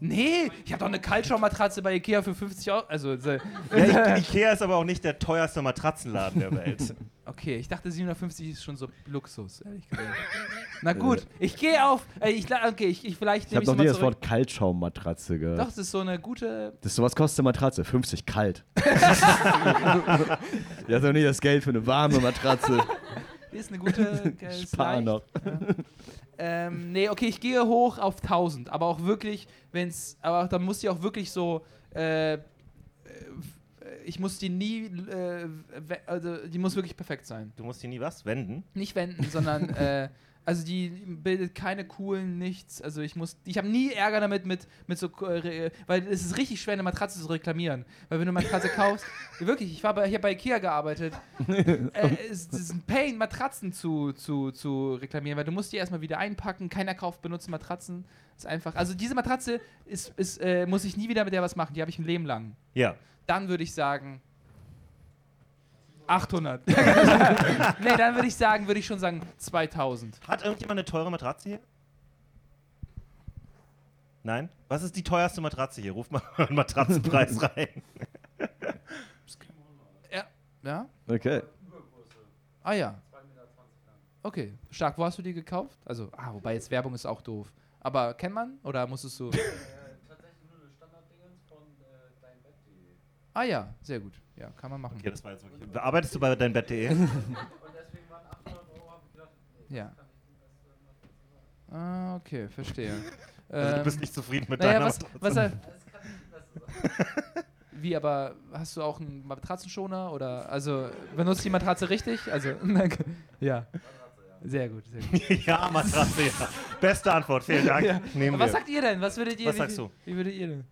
Nee, ich habe doch eine Kaltschaummatratze bei Ikea für 50 Euro. Also, äh, Ja, Ikea ist aber auch nicht der teuerste Matratzenladen der Welt. okay, ich dachte 750 ist schon so Luxus, ehrlich gesagt. Na gut, ich gehe auf. Äh, ich, okay, ich, ich vielleicht Ich habe ich noch nie das. Wort Kaltschaummatratze Doch, gehört. das ist so eine gute. Das so was kostet eine Matratze? 50 kalt. ja, ist doch nie das Geld für eine warme Matratze. Die ist eine gute. äh, ist Spar noch. Ähm, nee, okay, ich gehe hoch auf 1000, aber auch wirklich, wenn's, aber dann muss die auch wirklich so, äh, äh, ich muss die nie, äh, also die muss wirklich perfekt sein. Du musst hier nie was wenden. Nicht wenden, sondern, äh, also die bildet keine coolen nichts. Also ich muss, ich habe nie Ärger damit mit, mit so, äh, weil es ist richtig schwer, eine Matratze zu reklamieren. Weil wenn du eine Matratze kaufst, wirklich, ich war bei, ich habe bei Ikea gearbeitet. äh, es, es ist ein Pain, Matratzen zu, zu, zu reklamieren, weil du musst die erstmal wieder einpacken. Keiner kauft, benutzt Matratzen. Ist einfach, also diese Matratze ist, ist, äh, muss ich nie wieder mit der was machen. Die habe ich ein Leben lang. Ja. Dann würde ich sagen 800. nee, dann würde ich sagen, würde ich schon sagen 2000. Hat irgendjemand eine teure Matratze hier? Nein? Was ist die teuerste Matratze hier? Ruf mal einen Matratzenpreis rein. Ja. Ja? Okay. Ah ja. Okay. Stark, wo hast du die gekauft? Also, ah, wobei jetzt Werbung ist auch doof. Aber kennt man? Oder musstest du. Ah ja, sehr gut. Ja, kann man machen. Okay, das war jetzt wirklich. Arbeitest du bei deinbett.de? Ja. Ah, okay, verstehe. Also du Ähm, bist nicht zufrieden mit naja, deiner was, Matratze? was er, Wie, aber hast du auch einen Matratzenschoner oder also benutzt die Matratze richtig? Also ja. Sehr gut, sehr gut. ja, Matratze, ja. Beste Antwort, vielen Dank. Ja. Was wir. sagt ihr denn? Was würdet ihr? Was wie, sagst du? Wie würdet ihr denn?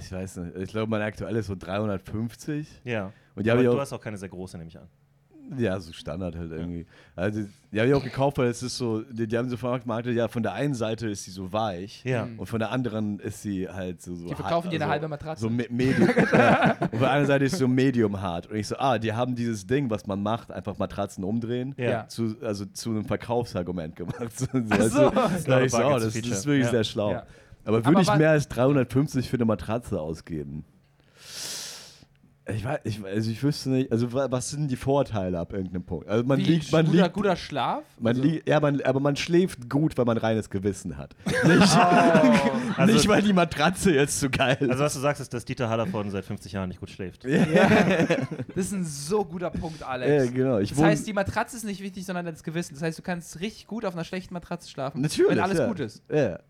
Ich weiß nicht. Ich glaube, mein aktuell ist so 350. Ja. Und die Aber du auch. hast auch keine sehr große, nehme ich an. Ja, so Standard halt irgendwie. Also, die habe ich auch gekauft, weil es ist so, die, die haben so vermarktet, ja, von der einen Seite ist sie so weich Ja. Mhm. und von der anderen ist sie halt so. so Die verkaufen hart, dir eine also halbe Matratze. So me medium. ja. Und von der anderen Seite ist so medium hart. Und ich so, ah, die haben dieses Ding, was man macht, einfach Matratzen umdrehen. Ja. Zu, also zu einem Verkaufsargument gemacht. So, so. du? Da ich so, oh, das, das ist wirklich Ja. sehr schlau. Ja. Aber würde ich mehr als 350 für eine Matratze ausgeben? Ich weiß, ich, also ich wüsste nicht, also wa- was sind die Vorteile ab irgendeinem Punkt? Also man Wie, liegt, man guter, liegt, guter Schlaf? man Also- liegt, ja, man, aber man schläft gut, weil man reines Gewissen hat. Nicht, Also- nicht weil die Matratze jetzt so geil ist. Also was du sagst, ist, dass Dieter Hallervorden seit 50 Jahren nicht gut schläft. Das ist ein so guter Punkt, Alex. ja, genau. Ich Das heißt, die Matratze ist nicht wichtig, sondern das Gewissen. Das heißt, du kannst richtig gut auf einer schlechten Matratze schlafen, natürlich, wenn alles ja. gut ist. Ja.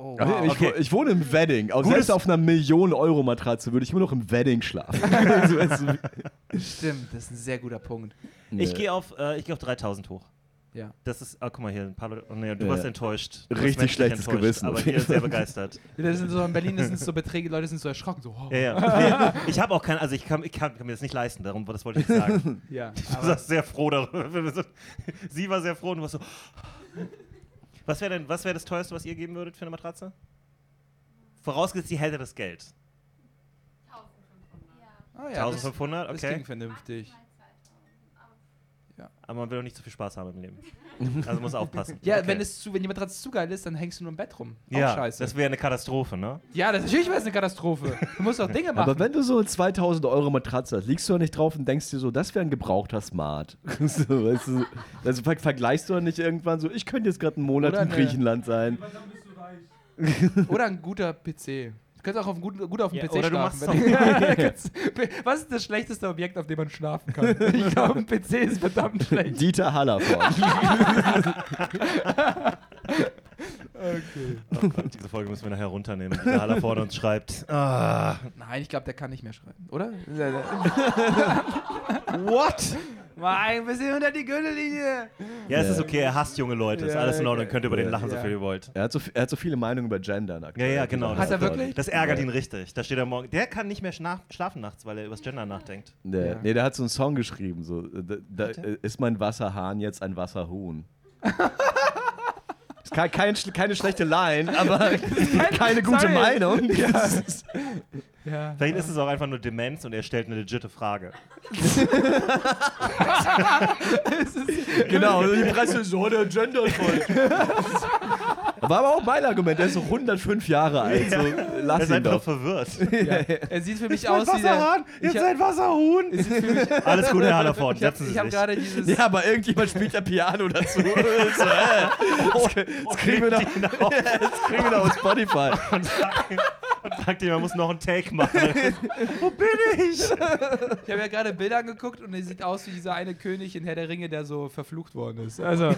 Oh, Also wow. ich, Okay. ich wohne im Wedding. Auch Gutes- selbst auf einer Million-Euro-Matratze würde ich immer noch im Wedding schlafen. Also, Stimmt, das ist ein sehr guter Punkt. Ich nee. gehe auf, äh, ich geh auf 3000 hoch. Ja. Das ist, ah, guck mal hier, ein paar Leute, oh, nee, du Ja. warst enttäuscht. Du Richtig schlechtes enttäuscht, Gewissen Aber hier jeden sehr begeistert. Das sind so, in Berlin sind es so Beträge, Leute sind so erschrocken, so, oh. Ja, ja. Nee, ich habe auch kein, also ich kann, ich kann, kann mir das nicht leisten, darum, das wollte ich nicht sagen. Ja, Du aber warst sehr froh darüber. Sie war sehr froh und du warst so. Was wäre denn, was wäre das teuerste, was ihr geben würdet für eine Matratze? Vorausgesetzt, sie hätte das Geld. 1500. Ja. ah, ja, das, 1500, das okay. klingt vernünftig. Maximal 2000. Ja. Aber man will auch nicht zu viel Spaß haben im Leben. Also muss aufpassen. Ja, Okay. wenn, es zu, wenn die Matratze zu geil ist, dann hängst du nur im Bett rum. Auch ja, scheiße. das wäre eine Katastrophe, ne? ja, das, natürlich wäre es eine Katastrophe. Du musst doch Dinge machen. Aber wenn du so eine 2000 Euro Matratze hast, liegst du da nicht drauf und denkst dir so, das wäre ein gebrauchter Smart. so, weißt du, also ver vergleichst du dann nicht irgendwann so, ich könnte jetzt gerade einen Monat Oder in eine- Griechenland sein. Oder ein guter PC. Du kannst auch auf, gut, gut auf dem Ja, PC oder du schlafen. machst wenn du- Kannst- Was ist das schlechteste Objekt, auf dem man schlafen kann? Ich glaube, ein PC ist verdammt schlecht. Dieter Hallervorden. Okay. Oh Gott, diese Folge müssen wir nachher runternehmen. Der Haller vor uns schreibt. Ah, Nein, ich glaube, der kann nicht mehr schreiben, oder? what? Mal ein bisschen unter die Gürtellinie. Ja, es ist okay, er hasst junge Leute. Ist Ja, alles in Ordnung, okay. könnt ihr über den Ja, lachen, so ja. viel ihr wollt. er, hat so, er hat so viele Meinungen über Gendern Ja, aktuell. ja, genau. Hat er Das, wirklich? das ärgert Ja. ihn richtig. Da steht er morgen. Der kann nicht mehr schna- schlafen nachts, weil er übers Gender nachdenkt. Nee, Ja. nee, der hat so einen Song geschrieben. So, da, da ist mein Wasserhahn jetzt ein Wasserhuhn. ist kein, kein, keine schlechte Line, aber keine gute Sorry. Meinung. Ja. Vielleicht ist es auch einfach nur Demenz und er stellt eine legitime Frage. genau, die Presse so, der gendert voll. War aber auch mein Argument, der ist so 105 Jahre alt. So, Er lass ist ihn einfach doch. verwirrt. Ja. Er sieht für mich aus wie der. jetzt Ich hab- ein Wasserhuhn. Alles Gute, Herr Hallerford. Ich habe Setzen Sie hab sich. gerade dieses. Ja, aber irgendjemand spielt ja Piano dazu. so, äh, das, das kriegen wir doch, das kriegen wir doch auf Spotify. und sagt, und sagt ihm, man muss noch einen Take machen. Wo bin ich? Ich habe ja gerade Bilder angeguckt und er sieht aus wie dieser eine König in Herr der Ringe, der so verflucht worden ist. Also,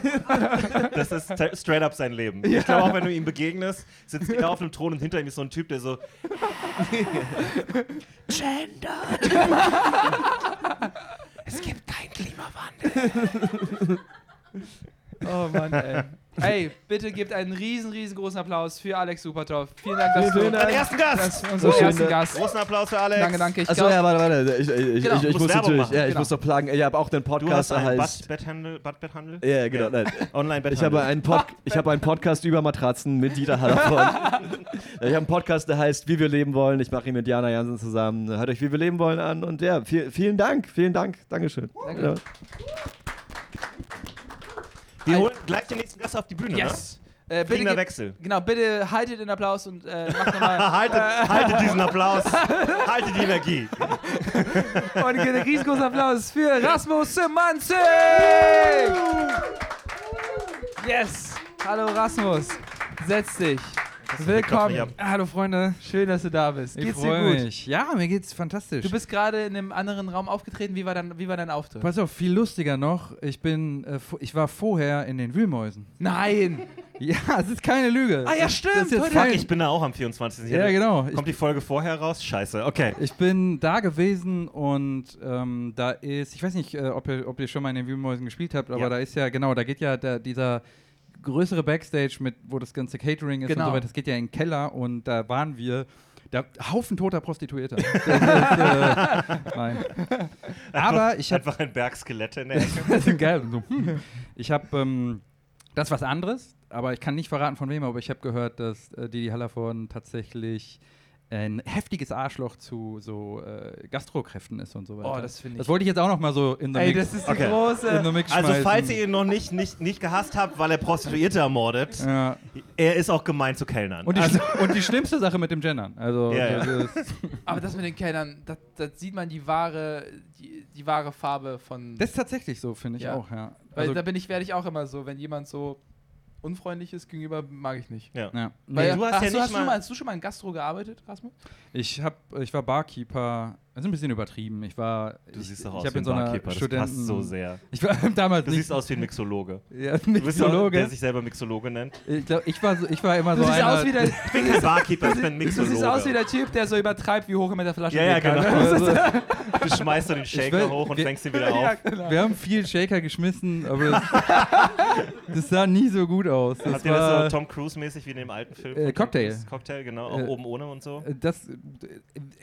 Das ist straight up sein Leben. Ich glaube, auch wenn du ihm begegnest, sitzt er auf einem Thron und hinter ihm ist so ein Typ, der so. Gender! es gibt keinen Klimawandel. oh Mann, ey. Ey, bitte gebt einen riesen, riesengroßen Applaus für Alex Supertopf. Vielen Dank, dass du. Den ersten Gast! unser So ersten? Gast. Großen Applaus für Alex. Danke, danke. Ich Achso, glaub- ja, warte, warte. Ich, ich, Genau, ich, ich muss natürlich, machen. ja, ich Genau. muss doch plagen. Ich habe auch den Podcast, heißt. Bad-Betthandel? Bad-Betthandel? Ja, genau. Nein. Online-Betthandel. Ich habe, einen Pod, ich habe einen Podcast über Matratzen mit Dieter Hallervorden. ich habe einen Podcast, der heißt Wie wir leben wollen. Ich mache ihn mit Jana Jansen zusammen. Hört euch Wie wir leben wollen an. Und ja, viel, vielen Dank. Vielen Dank. Dankeschön. Danke. Ja. Wir holen gleich den nächsten Gast auf die Bühne. Yes. Äh, Ne? bitte Fliegender gebt- Wechsel. Genau, bitte haltet den Applaus und äh, macht nochmal. haltet, haltet diesen Applaus. haltet die Energie. und einen riesengroßen Applaus für Rasmus Semanzig! Yes! Hallo Rasmus, setz dich. Willkommen. Hallo Freunde, Schön, dass du da bist. ich Geht's dir gut? mich. Ja, mir geht's fantastisch. Du bist gerade in einem anderen Raum aufgetreten. Wie war dein, wie war dein Auftritt? Pass auf, viel lustiger noch. Ich bin, äh, ich war vorher in den Wühlmäusen. Nein! Ja, es ist keine Lüge. Ah ja, stimmt, Das ist jetzt Fuck, ich bin da auch am 24. Ich ja, genau. Ich, Kommt die Folge vorher raus? Scheiße, okay. ich bin da gewesen und ähm, da ist, ich weiß nicht, äh, ob, ihr, ob ihr schon mal in den Wühlmäusen gespielt habt, aber Ja. da ist ja, genau, da geht ja der, dieser größere Backstage mit, wo das ganze Catering ist Genau. und so weiter, das geht ja in den Keller und da waren wir. Da, Haufen toter Prostituierter. Das äh, nein. Aber ich habe Einfach ein Berg Skelette in der Ecke. das ist geil. So, hm. Ich habe ähm, das ist was anderes, aber ich kann nicht verraten von wem, aber ich habe gehört, dass äh, Didi Hallervorden tatsächlich ein heftiges Arschloch zu so äh, Gastrokräften ist und so weiter. Oh, das finde ich. Das wollte ich jetzt auch noch mal so in the Ey, Mix, das ist die Okay. in große. the mix Also, falls ihr ihn noch nicht, nicht, nicht gehasst habt, weil er Prostituierte ermordet, ja. er ist auch gemein zu Kellnern. und, die, also, und die schlimmste Sache mit dem Gendern. Also, Ja, ja. das ist, Aber das mit den Kellnern, das, das sieht man die wahre, die, die wahre Farbe von. das ist tatsächlich so, finde ich Ja. auch, ja. weil Also, da bin ich, werde ich auch immer so, wenn jemand so unfreundlich ist gegenüber, mag ich nicht. ja. ja. Weil, du hast ja du, nicht hast, du mal- mal, hast du schon mal in Gastro gearbeitet, Rasmus? Ich, hab, ich war Barkeeper, das ist ein bisschen übertrieben. Ich war. Du ich, siehst doch aus hab wie in ein so Barkeeper, das passt so sehr. Ich war damals Du nicht. siehst aus wie ein Mixologe. Ja, Mixologe. der sich selber Mixologe nennt. Ich, glaub, ich, war so, ich war immer Du so siehst einer. aus wie der, Ich bin kein Barkeeper, ich bin ein du Mixologe. siehst aus wie der Typ, der so übertreibt, wie hoch er mit der Flasche ja, ja, genau. Also, Du schmeißt so den Shaker will- hoch und wir- fängst ihn wieder Ja, auf. genau. wir haben viel Shaker geschmissen, aber das, das sah nie so gut aus. Das Habt ihr das war, so Tom Cruise-mäßig wie in dem alten Film? Äh, Cocktail. Cocktail, genau. Auch Äh, oben ohne und so. das,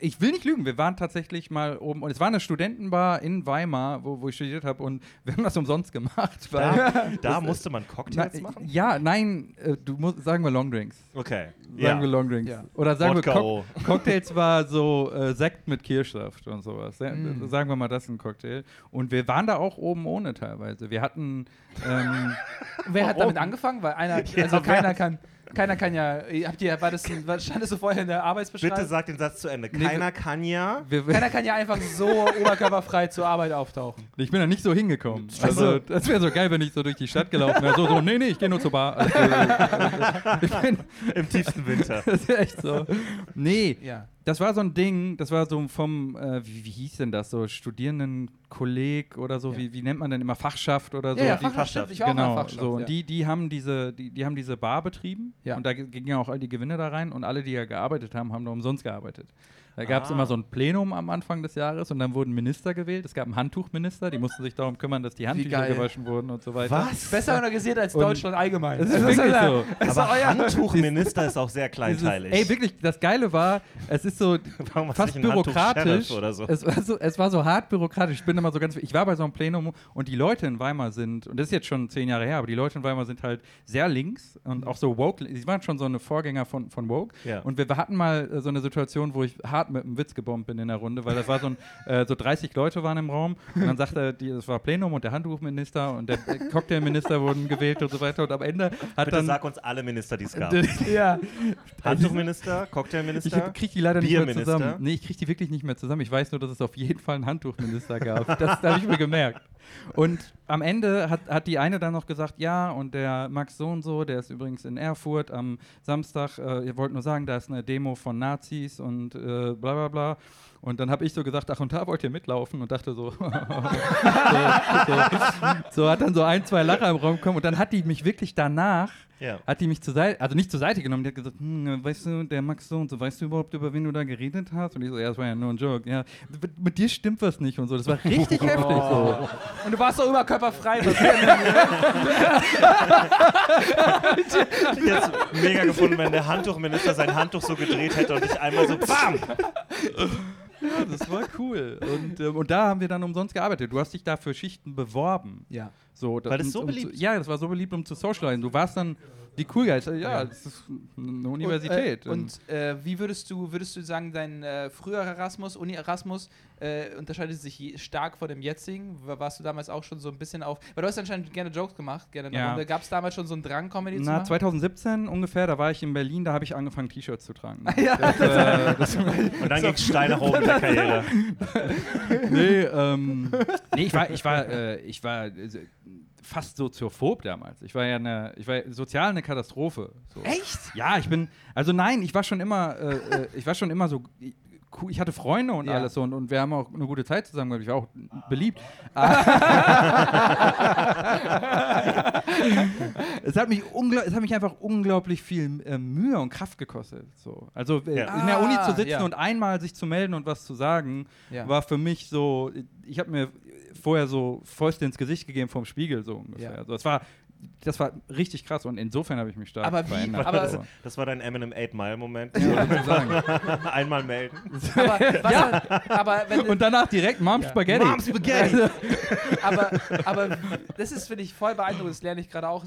ich will nicht lügen, wir waren tatsächlich tatsächlich mal oben, und es war eine Studentenbar in Weimar, wo, wo ich studiert habe, und wir haben das umsonst gemacht. Weil Da, da musste man Na, Cocktails machen? ja, nein, äh, du musst, sagen wir Longdrinks. Okay. Sagen Ja. wir Longdrinks. Ja. Oder sagen Wodka wir O. Cock Cocktails war so äh, Sekt mit Kirschsaft und sowas. Ja, Mm. Sagen wir mal, das ist ein Cocktail. Und wir waren da auch oben ohne teilweise. Wir hatten. Ähm, Wer hat Oh. damit angefangen? Weil einer, Ja, also wer keiner kann, keiner kann ja. Habt ihr, war das, war, stand das so vorher in der Arbeitsbeschreibung? Bitte sag den Satz zu Ende. Nee, Keiner kann ja. wir, Keiner kann ja einfach so oberkörperfrei zur Arbeit auftauchen. ich bin da nicht so hingekommen. Also, das wäre so geil, wenn ich so durch die Stadt gelaufen wäre. So, so, nee, nee, ich gehe nur zur Bar. Also, ich bin, Im tiefsten Winter. das ist echt so. Nee, Ja. Das war so ein Ding, das war so vom, äh, wie, wie hieß denn das, so Studierendenkolleg oder so, Ja. wie, wie nennt man denn immer, Fachschaft oder so. Ja, ja, Die- Fachschaft. Ich war auch genau, mal Fachschaft. so, und ja. die, die haben diese, die, die haben diese Bar betrieben und da gingen ja auch all die Gewinne da rein und alle, die ja gearbeitet haben, haben da umsonst gearbeitet. Da gab es Ah. immer so ein Plenum am Anfang des Jahres und dann wurden Minister gewählt. Es gab einen Handtuchminister, die mussten sich darum kümmern, dass die Handtücher gewaschen wurden und so weiter. Besser organisiert als Und- Deutschland allgemein. Das ist wirklich so. Das ist Aber euer Handtuchminister ist auch sehr Dieses, kleinteilig. ey, wirklich, das Geile war, es ist so fast bürokratisch. Oder so? Es, war so, es war so hart bürokratisch. Ich bin immer so ganz. Ich war bei so einem Plenum und die Leute in Weimar sind, und das ist jetzt schon zehn Jahre her, aber die Leute in Weimar sind halt sehr links und auch so woke. Sie waren schon so eine Vorgänger von, von woke. Ja. Und wir, hatten mal so eine Situation, wo ich hart mit einem Witz gebombt bin in der Runde, weil das war so ein, äh, so 30 Leute waren im Raum und dann sagte die, es war Plenum und der Handtuchminister und der äh, Cocktailminister wurden gewählt und so weiter und am Ende hat Bitte dann sag uns alle Minister, die es gab. Ja. Handtuchminister, Ich Cocktailminister. kriege die leider nicht mehr zusammen. Nee, ich kriege die wirklich nicht mehr zusammen. Ich weiß nur, dass es auf jeden Fall einen Handtuchminister gab. Das, das habe ich mir gemerkt. Und am Ende hat, hat die eine dann noch gesagt, ja, und der Max so und so, der ist übrigens in Erfurt am Samstag, äh, ihr wollt nur sagen, da ist eine Demo von Nazis und äh, bla bla bla. Und dann habe ich so gesagt, ach, und da wollt ihr mitlaufen? Und dachte so, so, so, so hat dann so ein, zwei Lacher im Raum gekommen. Und dann hat die mich wirklich danach Ja. hat die mich zur Seite, also nicht zur Seite genommen, die hat gesagt, hm, weißt du, der Max so und so, weißt du überhaupt, über wen du da geredet hast? Und ich so, ja, das war ja nur ein Joke. Ja, mit, mit dir stimmt was nicht und so. Das war richtig heftig so. Und du warst doch überkörperfrei. Was Ich hätte es mega gefunden, wenn der Handtuchminister sein Handtuch so gedreht hätte und ich einmal so BAM! Ja, das war cool. Und, ähm, und da haben wir dann umsonst gearbeitet. Du hast dich da für Schichten beworben. ja. So, War das so um beliebt? Zu, ja, das war so beliebt, um zu socialisen. Du warst dann die Cool Guys. Ja, das ist eine Universität. Und, äh, und äh, wie würdest du, würdest du sagen, dein äh, früherer Erasmus, Uni Erasmus, äh, unterscheidet sich stark von dem jetzigen? Wa- Warst du damals auch schon so ein bisschen auf. Weil du hast anscheinend gerne Jokes gemacht, gerne Ja. ja. Gab es damals schon so einen Drang, Comedy zu Na, machen? 2017 ungefähr, da war ich in Berlin, da habe ich angefangen, T-Shirts zu tragen. Ja, das, äh, das, Und dann ging es steil nach oben mit der Karriere. nee, ähm, nee, ich war, ich war, äh, ich war äh, fast soziophob damals. Ich war ja eine, ich war sozial eine Katastrophe. So. Echt? Ja, ich bin, also nein, ich war schon immer, äh, äh, ich war schon immer so. Ich hatte Freunde und Ja. alles so und, und wir haben auch eine gute Zeit zusammen gehabt. Ich war auch beliebt. es, hat mich es hat mich einfach unglaublich viel äh, Mühe und Kraft gekostet. So. Also äh, Ja. in der Uni Ah, zu sitzen ja. und einmal sich zu melden und was zu sagen, Ja. war für mich so, ich habe mir vorher so Fäuste ins Gesicht gegeben vom Spiegel so ungefähr. Ja. Also das war, das war richtig krass und insofern habe ich mich stark Aber wie- verändert. aber- das, das war dein Eminem 8 Mile Moment. Ja. Einmal melden. Aber, hat, aber Und danach direkt Mom Ja. Spaghetti. Mom Spaghetti. aber, aber das ist, finde ich, voll beeindruckend. Das lerne ich gerade auch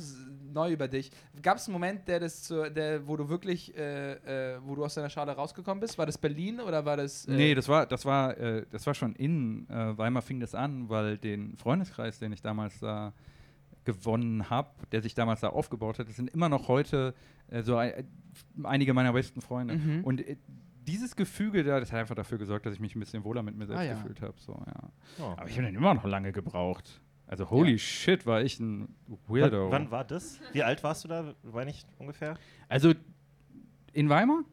neu über dich. Gab es einen Moment, der das zu, der, wo du wirklich, äh, äh, wo du aus deiner Schale rausgekommen bist? War das Berlin oder war das. Äh, Nee, das war, das war, äh, das war schon in äh, Weimar fing das an, weil den Freundeskreis, den ich damals da gewonnen habe, der sich damals da aufgebaut hat, das sind immer noch heute äh, so ein, einige meiner besten Freunde. Mhm. Und äh, dieses Gefüge da, das hat einfach dafür gesorgt, dass ich mich ein bisschen wohler mit mir selbst Ah, ja. gefühlt habe. So, ja. Oh. Aber ich habe dann immer noch lange gebraucht. Also holy Ja. shit, war ich ein Weirdo. Wann, wann war das? Wie alt warst du da? War nicht ungefähr? Also in Weimar?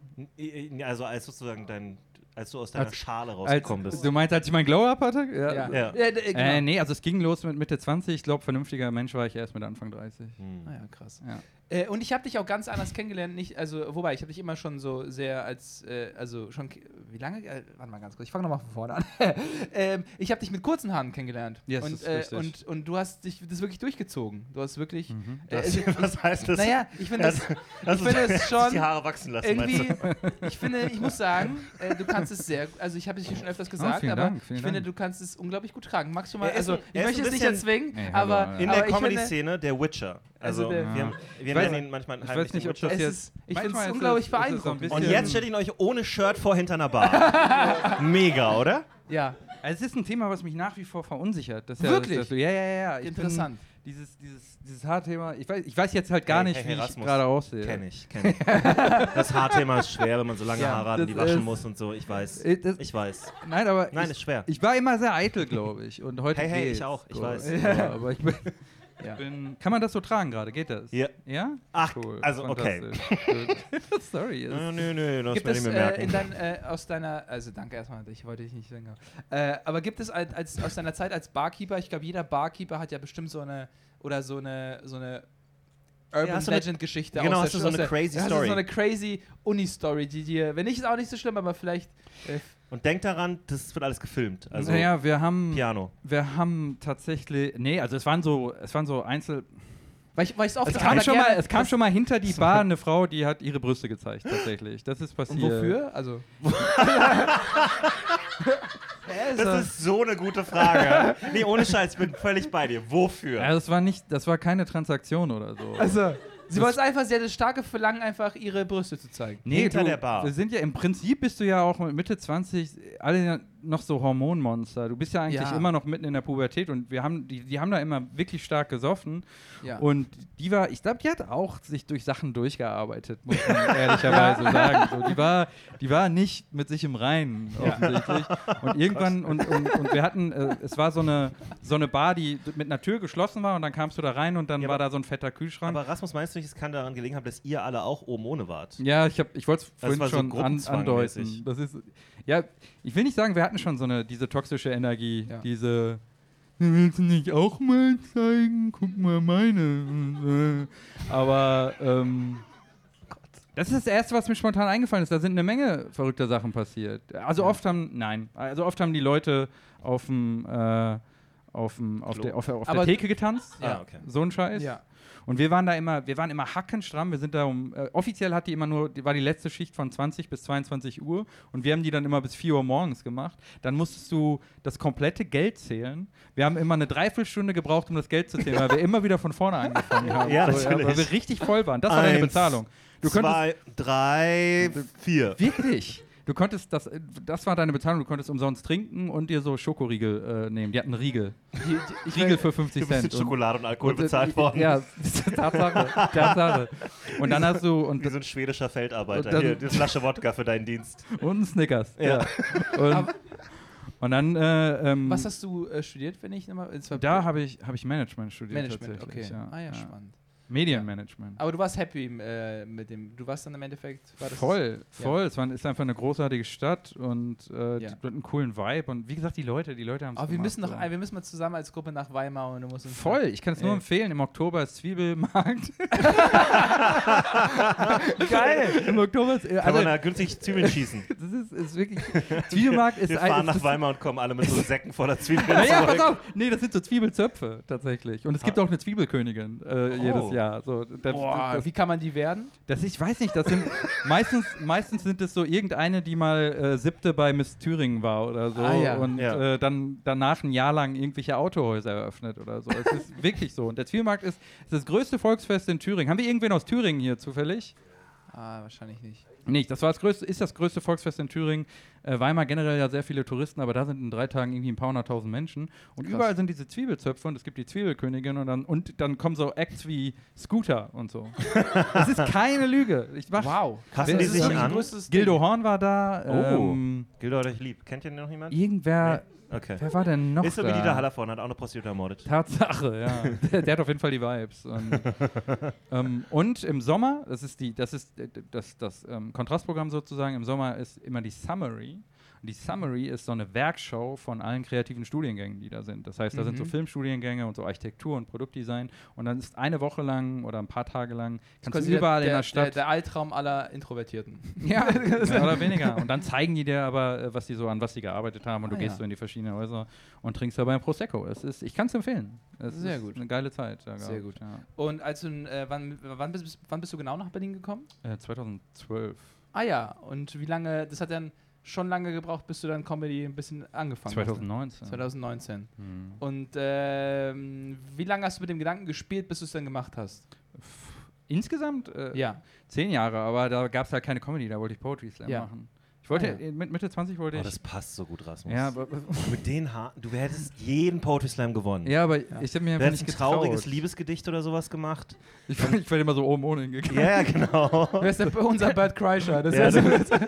Also als sozusagen dein, als du aus deiner Als- Schale Als, rausgekommen bist. du meinst, als ich mein Glow-Up hatte? Ja. Ja. Ja, d- äh, genau. Äh, nee, also es ging los mit Mitte 20. Ich glaube, vernünftiger Mensch war ich erst mit Anfang 30. Hm. Ah ja, krass. Ja. Äh, und ich habe dich auch ganz anders kennengelernt, nicht, also, wobei, ich habe dich immer schon so sehr als, äh, also schon, wie lange? Äh, warte mal ganz kurz, ich fange nochmal von vorne an. ähm, ich habe dich mit kurzen Haaren kennengelernt. Yes, und, das ist äh, richtig. und, und du hast dich das wirklich durchgezogen. Du hast wirklich. Mhm. Äh, Das, also, was heißt das? naja, ich finde das, das ich finde es schon die Haare wachsen lassen, irgendwie, ich finde, ich muss sagen, äh, du kannst es sehr, also ich habe es hier schon öfters gesagt, vielen aber Dank, ich finde, Dank. du kannst es unglaublich gut tragen. Magst du mal, also ich möchte es nicht erzwingen, Nee, aber, In aber der Comedy-Szene der Witcher. Also, Also der- wir, Ja. wir weiß- nennen ihn manchmal ich weiß nicht, den ob das es jetzt. ist, ich finde es unglaublich beeindruckend. Und jetzt stellt ihn euch ohne Shirt vor hinter einer Bar. Mega, oder? ja, Also es ist ein Thema, was mich nach wie vor verunsichert. Das ist Wirklich? Ja, das, das, ja, ja, ja. Ich interessant. Dieses, dieses, dieses Haarthema. Ich weiß, ich weiß jetzt halt gar Hey, nicht, hey, wie ich Rasmus. gerade aussehe. Kenn ich, kenn ich. Das Haarthema ist schwer, wenn man so lange Ja, Haare hat und die waschen muss und so. Ich weiß. Äh, das- Ich weiß. Nein, aber Nein, ich, ist schwer. ich war immer sehr eitel, glaube ich. Und heute Hey, hey, geht's. ich auch, ich So. weiß. Ja, aber ich bin, Ja. bin. Kann man das so tragen gerade? Geht das? Ja. Ja? Ach, Cool. also, okay. Sorry. Nö, nö, nö, das Gibt werde ich mir äh, in merken. dein, äh, aus deiner, also danke erstmal, ich wollte dich nicht sagen, äh, aber gibt es als, als, aus deiner Zeit als Barkeeper, ich glaube, jeder Barkeeper hat ja bestimmt so eine, oder so eine, so eine Urban eine- Legend Geschichte. genau, aus hast der, du so eine crazy hast du Story. so eine crazy Uni-Story, die dir, wenn nicht, ist auch nicht so schlimm, aber vielleicht, äh, Und denk daran, das wird alles gefilmt. Also naja, wir haben, Piano. wir haben tatsächlich, nee, also es waren so, es waren so Einzel, weil ich, weil oft es kam, schon mal, es kam schon mal hinter die Bar eine Frau, die hat ihre Brüste gezeigt, tatsächlich. Das ist Und passiert. wofür? Also. Das ist so eine gute Frage. nee, ohne Scheiß, ich bin völlig bei dir. Wofür? Ja, das war nicht, das war keine Transaktion oder so. Also, sie wollte einfach, sie hatte das starke Verlangen, einfach ihre Brüste zu zeigen. Nee, Hinter du, der Bar. Wir sind ja im Prinzip bist du ja auch mit Mitte 20 alle noch so Hormonmonster. Du bist ja eigentlich Ja. immer noch mitten in der Pubertät und wir haben die, die haben da immer wirklich stark gesoffen Ja. und die war, ich glaube, die hat auch sich durch Sachen durchgearbeitet, muss man ehrlicherweise sagen. So, die war, die war nicht mit sich im Reinen offensichtlich. Und irgendwann und, und, und wir hatten, äh, es war so eine so eine Bar, die mit einer Tür geschlossen war und dann kamst du da rein und dann war da so ein fetter Kühlschrank. Aber Rasmus, meinst du nicht, es kann daran gelegen haben, dass ihr alle auch oben ohne wart? Ja, ich, hab, ich wollte es vorhin war so schon an, andeuten. Das ist, ja, ich will nicht sagen, wir hatten schon so eine, diese toxische Energie, Ja. diese Willst du nicht auch mal zeigen? Guck mal meine. Aber ähm, das ist das Erste, was mir spontan eingefallen ist. Da sind eine Menge verrückter Sachen passiert. Also oft haben, nein, also oft haben die Leute auf dem, äh, auf, dem, auf, der, auf, der, auf Aber- der Theke getanzt. Ah, okay. So ein Scheiß. ja. Und wir waren da immer, wir waren immer hackenstramm. Wir sind da um, äh, offiziell hat die immer nur, die war die letzte Schicht von 20 bis 22 Uhr und wir haben die dann immer bis 4 Uhr morgens gemacht. Dann musstest du das komplette Geld zählen. Wir haben immer eine Dreiviertelstunde gebraucht, um das Geld zu zählen, weil wir immer wieder von vorne angefangen haben. Ja, so, natürlich. weil wir richtig voll waren. Das war deine Eins, Bezahlung. Du Zwei, drei, vier. wirklich. Du konntest das, äh, das war deine Bezahlung. Du konntest umsonst trinken und dir so Schokoriegel äh, nehmen. Die hatten einen Riegel. Die, die, ich Riegel für 50 Du bist Cent. mit Schokolade und Alkohol und, äh, bezahlt worden. Ja, Tatsache. Tatsache. Und dann hast du und, Wie so ein schwedischer Feldarbeiter. Und dann- Hier, die Flasche Wodka für deinen Dienst. und ein Snickers. Ja. Und, Aber- und dann äh, ähm, Was hast du äh, studiert, wenn ich nochmal? Da habe ich, hab ich Management studiert Management, okay. Ja. Ah ja, Ja. spannend. Medienmanagement. Aber du warst happy äh, mit dem. Du warst dann im Endeffekt. War das Voll, voll. Es war, ist einfach eine großartige Stadt und äh, Ja. die hat einen coolen Vibe. Und wie gesagt, die Leute, die Leute haben es Aber wir müssen, noch, so. wir müssen mal zusammen als Gruppe nach Weimar und du musst uns. Voll, ich kann es nur empfehlen. Im Oktober ist Zwiebelmarkt. Geil! Im Oktober ist. äh, Kann Also, man da günstig Zwiebeln schießen. das ist, ist wirklich. Zwiebelmarkt ist Wir ein- fahren ist nach Weimar und kommen alle mit so Säcken voller Zwiebeln Naja, pass auf. Nee, das sind so Zwiebelzöpfe tatsächlich. Und es gibt Ah. auch eine Zwiebelkönigin äh, jedes Jahr. So, da, Boah, das, wie kann man die werden? das, ich weiß nicht, das sind meistens, meistens sind es so irgendeine, die mal äh, siebte bei Miss Thüringen war oder so Ah, ja. und Ja. Äh, dann danach ein Jahr lang irgendwelche Autohäuser eröffnet oder so. Es ist wirklich so. Und der Zwiebelmarkt ist, ist das größte Volksfest in Thüringen. Haben wir irgendwen aus Thüringen hier zufällig? Ah, wahrscheinlich nicht. Nicht. Das war das größte, ist das größte Volksfest in Thüringen. Äh, Weimar generell ja sehr viele Touristen, aber da sind in drei Tagen irgendwie ein paar hunderttausend Menschen. Und Krass. überall sind diese Zwiebelzöpfe und es gibt die Zwiebelkönigin und dann, und dann kommen so Acts wie Scooter und so. das ist keine Lüge. Ich mach, Wow. Passen Wer die ist sich an? Gildo. Horn war da. Oh. Ähm, Gildo hat euch lieb. Kennt ihr noch jemand? irgendwer. Okay. Wer war denn noch Ist so wie da? Dieter Hallervorn, hat auch eine Prostituierte ermordet. Tatsache, ja. der, der hat auf jeden Fall die Vibes. Und, ähm, und im Sommer, das ist die, das ist äh, das, das ähm, Kontrastprogramm sozusagen, im Sommer ist immer die Summary. Und die Summary ist so eine Werkschau von allen kreativen Studiengängen, die da sind. Das heißt, da sind so Mhm. Filmstudiengänge und so Architektur und Produktdesign. Und dann ist eine Woche lang oder ein paar Tage lang, kannst du überall der, in der der, Stadt. Der, Altraum aller Introvertierten. Ja, mehr oder weniger. Und dann zeigen die dir aber, äh, was die so an was sie gearbeitet haben und du Ah, gehst ja. so in die verschiedenen Häuser und trinkst dabei ein Prosecco. Es ist, ich kann es empfehlen. Es Sehr ist gut. Eine geile Zeit. Sehr gehabt, gut. Ja. Und als du, äh, wann, wann, bist, wann bist du genau nach Berlin gekommen? Äh, 2012. Ah ja, und wie lange, das hat dann schon lange gebraucht, bis du dann Comedy ein bisschen angefangen 2019. hast. 2019. Hm. Und ähm, wie lange hast du mit dem Gedanken gespielt, bis du es dann gemacht hast? Insgesamt äh, Ja. zehn Jahre, aber da gab es halt keine Comedy, da wollte ich Poetry Slam Ja. machen. Ich wollte, Ah, ja. äh, mit Mitte 20 wollte Oh, ich. das passt so gut, Rasmus. ja, aber, Mit den Haaren, du hättest jeden Poetry Slam gewonnen. ja, aber ich habe mir Du einfach hättest nicht ein trauriges getraut. Liebesgedicht oder sowas gemacht. Ich, ich werde immer so oben ohne hingegangen. Ja, ja, genau. Wer ist der, unser Bert Kreischer? Das Ja, du,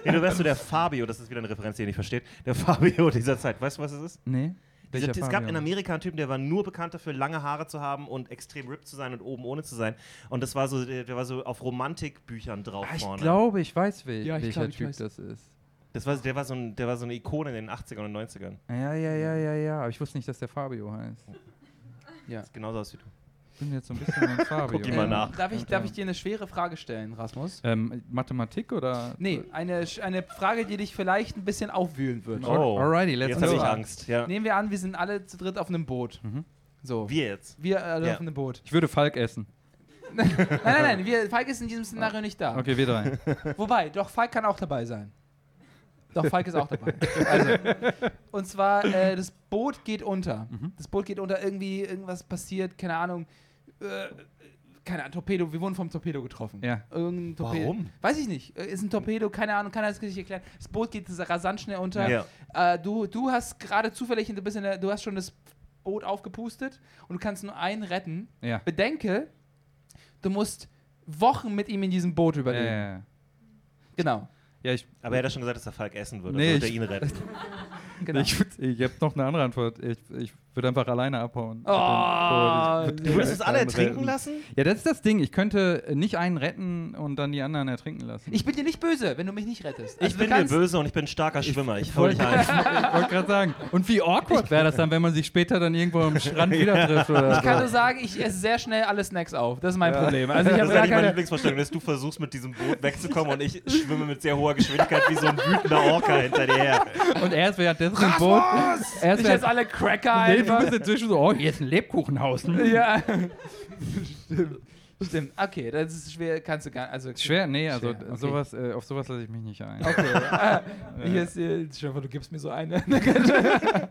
ja, du wärst so der Fabio, das ist wieder eine Referenz, die ihr nicht versteht. Der Fabio dieser Zeit. Weißt du, was es ist? Nee. Dieser, es gab in Amerika einen Typen, der war nur bekannt dafür, lange Haare zu haben und extrem ripped zu sein und oben ohne zu sein. Und das war so, der, der war so auf Romantikbüchern drauf Ah, ich vorne. glaube, ich weiß, wel Ja, ich welcher glaub, ich Typ weiß. das ist. Das war, der, war so ein, der war so eine Ikone in den 80ern und 90ern. Ja, ja, ja, ja, ja. Aber ich wusste nicht, dass der Fabio heißt. ja. Sieht genauso aus wie du. Ich bin jetzt so ein bisschen ein Fabio. Guck die mal Ähm, nach. Darf ich, darf ich dir eine schwere Frage stellen, Rasmus? Ähm, Mathematik oder? Nee, eine, eine Frage, die dich vielleicht ein bisschen aufwühlen wird. Oh. Alrighty, let's Jetzt habe ich go. Angst. Ja. Nehmen wir an, wir sind alle zu dritt auf einem Boot. Mhm. So. Wir jetzt. Wir alle Ja. auf einem Boot. Ich würde Falk essen. Nein, nein, nein, wir, Falk ist in diesem Szenario nicht da. Okay, wir drei. Wobei, doch, Falk kann auch dabei sein. Doch, Falk ist auch dabei. Also, und zwar, äh, das Boot geht unter. Mhm. Das Boot geht unter, irgendwie, irgendwas passiert, keine Ahnung. Äh, keine Ahnung, Torpedo, wir wurden vom Torpedo getroffen. Ja. Irgendein Torpedo. Warum? Weiß ich nicht. Äh, Ist ein Torpedo, keine Ahnung, kann er das nicht erklären. Das Boot geht rasant schnell unter. Ja. Äh, du, du hast gerade zufällig, du, bist in der, du hast schon das Boot aufgepustet und du kannst nur einen retten. Ja. Bedenke, du musst Wochen mit ihm in diesem Boot überleben. ja, ja. Genau. Ja, ich, Aber er hat ja schon gesagt, dass er Falk essen würde. Nee, Nee, würde ich- ihn retten. genau. ich, ich habe noch eine andere Antwort. Ich, ich würde einfach alleine abhauen. Oh, Ich würd- Du würdest uns alle ertrinken retten. lassen? Ja, das ist das Ding. Ich könnte nicht einen retten und dann die anderen ertrinken lassen. ich bin dir nicht böse, wenn du mich nicht rettest. Ich Also du bin dir böse und ich bin ein starker Schwimmer. Ich hau wollte dich ein. wollte gerade sagen. Und wie awkward wäre das dann, wenn man sich später dann irgendwo am Strand wieder trifft? Oder Ich kann so? nur sagen, ich esse sehr schnell alle Snacks auf. Das ist mein Ja. Problem. Also ich Das habe ist nicht meine keine. Lieblingsvorstellung, dass du versuchst, mit diesem Boot wegzukommen und ich schwimme mit sehr hoher Geschwindigkeit wie so ein wütender Orca hinter dir her. Und er ist währenddessen im Boot. Er ist während, alle Cracker nee, du einfach. bist inzwischen so, oh, hier ist ein Lebkuchenhausen. Ja. Stimmt. Stimmt. Okay, das ist schwer, kannst du gar also Schwer, nee, also Schwer, okay. sowas, äh, auf sowas lasse ich mich nicht ein. Okay. ah, hier ist, äh, vor, du gibst mir so eine.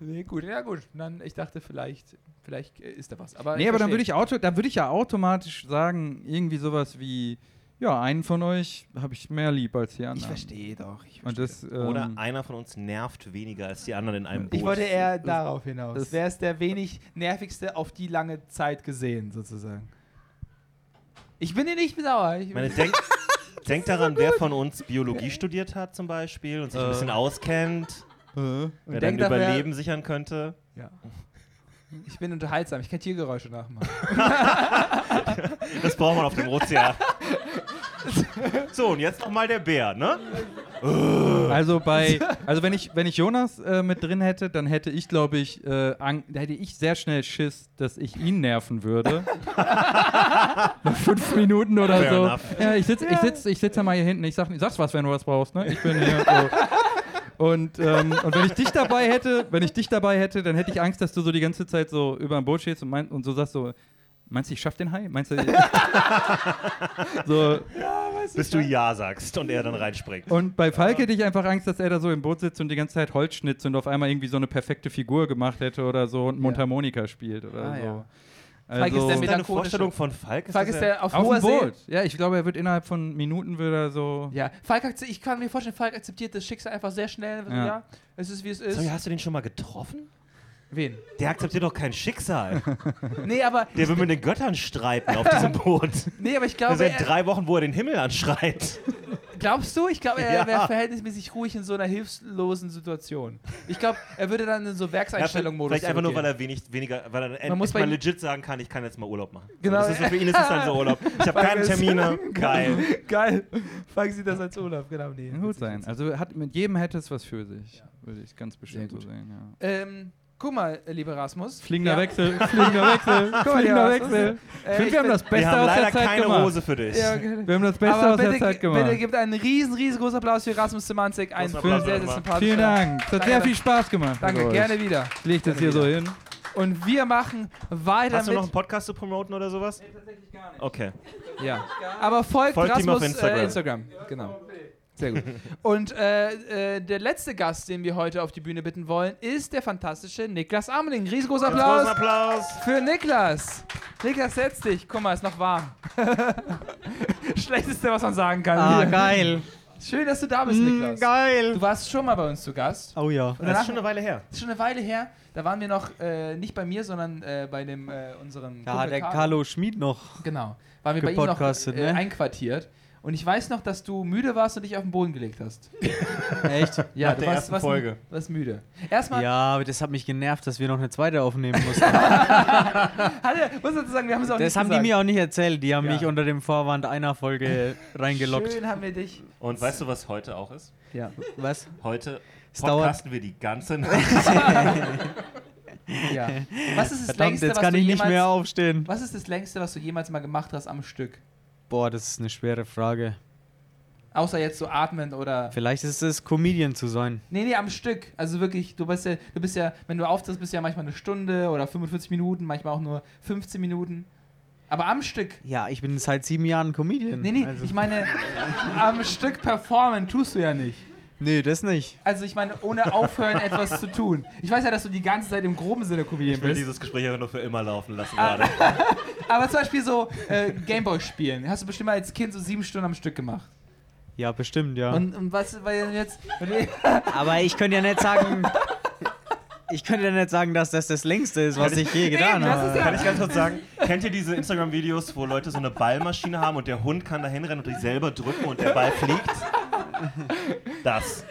nee, gut, ja gut. Dann, ich dachte, vielleicht, vielleicht äh, ist da was. Aber Nee, aber dann würde ich, auto, dann würde ich ja automatisch sagen, irgendwie sowas wie, ja, einen von euch habe ich mehr lieb als die anderen. Ich verstehe doch. Ich, Und verstehe. das, ähm, Oder einer von uns nervt weniger als die anderen in einem Boot. ich wollte eher darauf hinaus. das- Wer ist der wenig nervigste auf die lange Zeit gesehen, sozusagen? Ich bin dir nicht sauer. Ich Ich meine, denk, denk daran, wer von uns Biologie studiert hat zum Beispiel und sich ein Äh. bisschen auskennt, wer dann denk daran, wer- Überleben sichern könnte. ja. Ich bin unterhaltsam. Ich kann Tiergeräusche nachmachen. Das braucht man auf dem Ozean. So, und jetzt nochmal der Bär, ne? Also bei, also wenn ich, wenn ich Jonas äh, mit drin hätte, dann hätte ich, glaube ich, äh, Ang- da hätte ich sehr schnell Schiss, dass ich ihn nerven würde. Nach fünf Minuten oder Fair so. enough. Ja, ich sitze ich sitz, ich sitz ja mal hier hinten. Ich sag, sag's was, wenn du was brauchst, ne? Ich bin hier. So. Und, ähm, und wenn ich dich dabei hätte, wenn ich dich dabei hätte, dann hätte ich Angst, dass du so die ganze Zeit so über dem Boot stehst und, mein, und so sagst so, meinst du, ich schaff den Hai? Meinst du, so, Bis du Ja sagst und er dann reinspringt. Und bei Falk hätte ich einfach Angst, dass er da so im Boot sitzt und die ganze Zeit Holz schnitzt und auf einmal irgendwie so eine perfekte Figur gemacht hätte oder so und Mundharmonika spielt oder Ah, so. ja. Also, Falk ist der Deine melancholische- Vorstellung von Falk ist Falk ist ja- der auf, auf hoher dem See. Boot. Ja, ich glaube, er wird innerhalb von Minuten wieder so. Ja, Falk ich kann mir vorstellen, Falk akzeptiert das Schicksal einfach sehr schnell. So, Ja. ja. es ist wie es ist. Sorry, hast du den schon mal getroffen? Wen? Der akzeptiert doch kein Schicksal. Nee, aber, Der will mit den Göttern streiten auf diesem Boot. nee, aber ich Das glaube, sind er, drei Wochen, wo er den Himmel anschreit. glaubst du? Ich glaube, er Ja. wäre verhältnismäßig ruhig in so einer hilflosen Situation. Ich glaube, er würde dann in so Ja, Werkseinstellung-Modus vielleicht einfach nur, weil er wenig, weniger, weil er Man endlich mal legit sagen kann, ich kann jetzt mal Urlaub machen. Genau. Das ist so, für ihn ist es dann so Urlaub. Ich habe keine Termine. Geil. Geil. Fangen Sie das als Urlaub, genau. Nee, gut sein. Also hat, mit jedem hätte es was für sich. Würde ich ganz bestimmt so sehen, ja. Ähm, guck mal, äh, lieber Rasmus. Fliegender Ja. Wechsel, fliegender Wechsel, fliegender. Wechsel. Ich Äh, finde, ich wir haben das Wir Beste haben aus leider der Zeit keine gemacht. Hose für dich. Ja, okay. Wir haben das Beste Aber aus der bitte, Zeit gemacht. bitte gibt einen riesen, riesengroßen Applaus für Rasmus Semantik. Ein Großen sehr, sehr, Applaus. sympathischer. Vielen Dank. Es hat Danke. sehr viel Spaß gemacht. Danke, gerne wieder. Ich leg das hier so hin. Und wir machen weiter Hast du noch einen Podcast zu promoten oder sowas? tatsächlich gar nicht. Okay. Ja. Aber folgt, Folgt ihm Rasmus auf Instagram. Äh, Instagram. Genau. Sehr gut. Und äh, äh, der letzte Gast, den wir heute auf die Bühne bitten wollen, ist der fantastische Niklas Ameling. Riesengroßer Großen Applaus Applaus. für Niklas. Niklas, setz dich. Guck mal, ist noch warm. Schlechteste, was man sagen kann. Ah, Hier. geil. Schön, dass du da bist, Mm, Niklas. geil. Du warst schon mal bei uns zu Gast. Oh ja. Und Das ist schon eine Weile her. das ist schon eine Weile her. Da waren wir noch äh, nicht bei mir, sondern äh, bei dem äh, unserem Da Kumpel hat der Carlo Schmid noch. Genau. Waren wir bei ihm noch äh, ne? einquartiert. Und ich weiß noch, dass du müde warst und dich auf den Boden gelegt hast. Echt? Ja, Nach du der warst, ersten warst, Folge. warst müde. Erstmal, Ja, aber das hat mich genervt, dass wir noch eine zweite aufnehmen mussten. hat er, muss dazu sagen, wir haben es auch das nicht haben die gesagt. mir auch nicht erzählt. Die haben Ja. mich unter dem Vorwand einer Folge reingeloggt. Schön haben wir dich. Und weißt du, was heute auch ist? Ja. Was? Heute Es dauert- podcasten wir die ganze Nacht. ja. Was ist das Verdammt, längste, jetzt was kann du ich nicht jemals, mehr aufstehen. Was ist das längste, was du jemals mal gemacht hast am Stück? Boah, das ist eine schwere Frage. Außer jetzt so atmen oder. Vielleicht ist es Comedian zu sein. Nee, nee, am Stück. Also wirklich, du bist ja, du bist ja, wenn du auftrittst, bist du ja manchmal eine Stunde oder 45 Minuten, manchmal auch nur 15 Minuten. Aber am Stück. Ja, ich bin seit sieben Jahren Comedian. Nee, nee, Also, ich meine, am Stück performen tust du ja nicht. Nee, das nicht. Also ich meine, ohne aufhören etwas zu tun. Ich weiß ja, dass du die ganze Zeit im groben Sinne Comedian Ich will bist. dieses Gespräch einfach nur für immer laufen lassen Ah. gerade. Aber zum Beispiel so äh, Gameboy spielen. Hast du bestimmt mal als Kind so sieben Stunden am Stück gemacht. Ja, bestimmt, ja. Und, und was war denn jetzt? Aber ich könnte ja nicht sagen. Ich könnte ja nicht sagen, dass das das längste ist, was ich je getan Eben, habe. ist ja- Kann ich ganz kurz sagen, kennt ihr diese Instagram-Videos, wo Leute so eine Ballmaschine haben und der Hund kann da hinrennen und die selber drücken und der Ball fliegt? Das.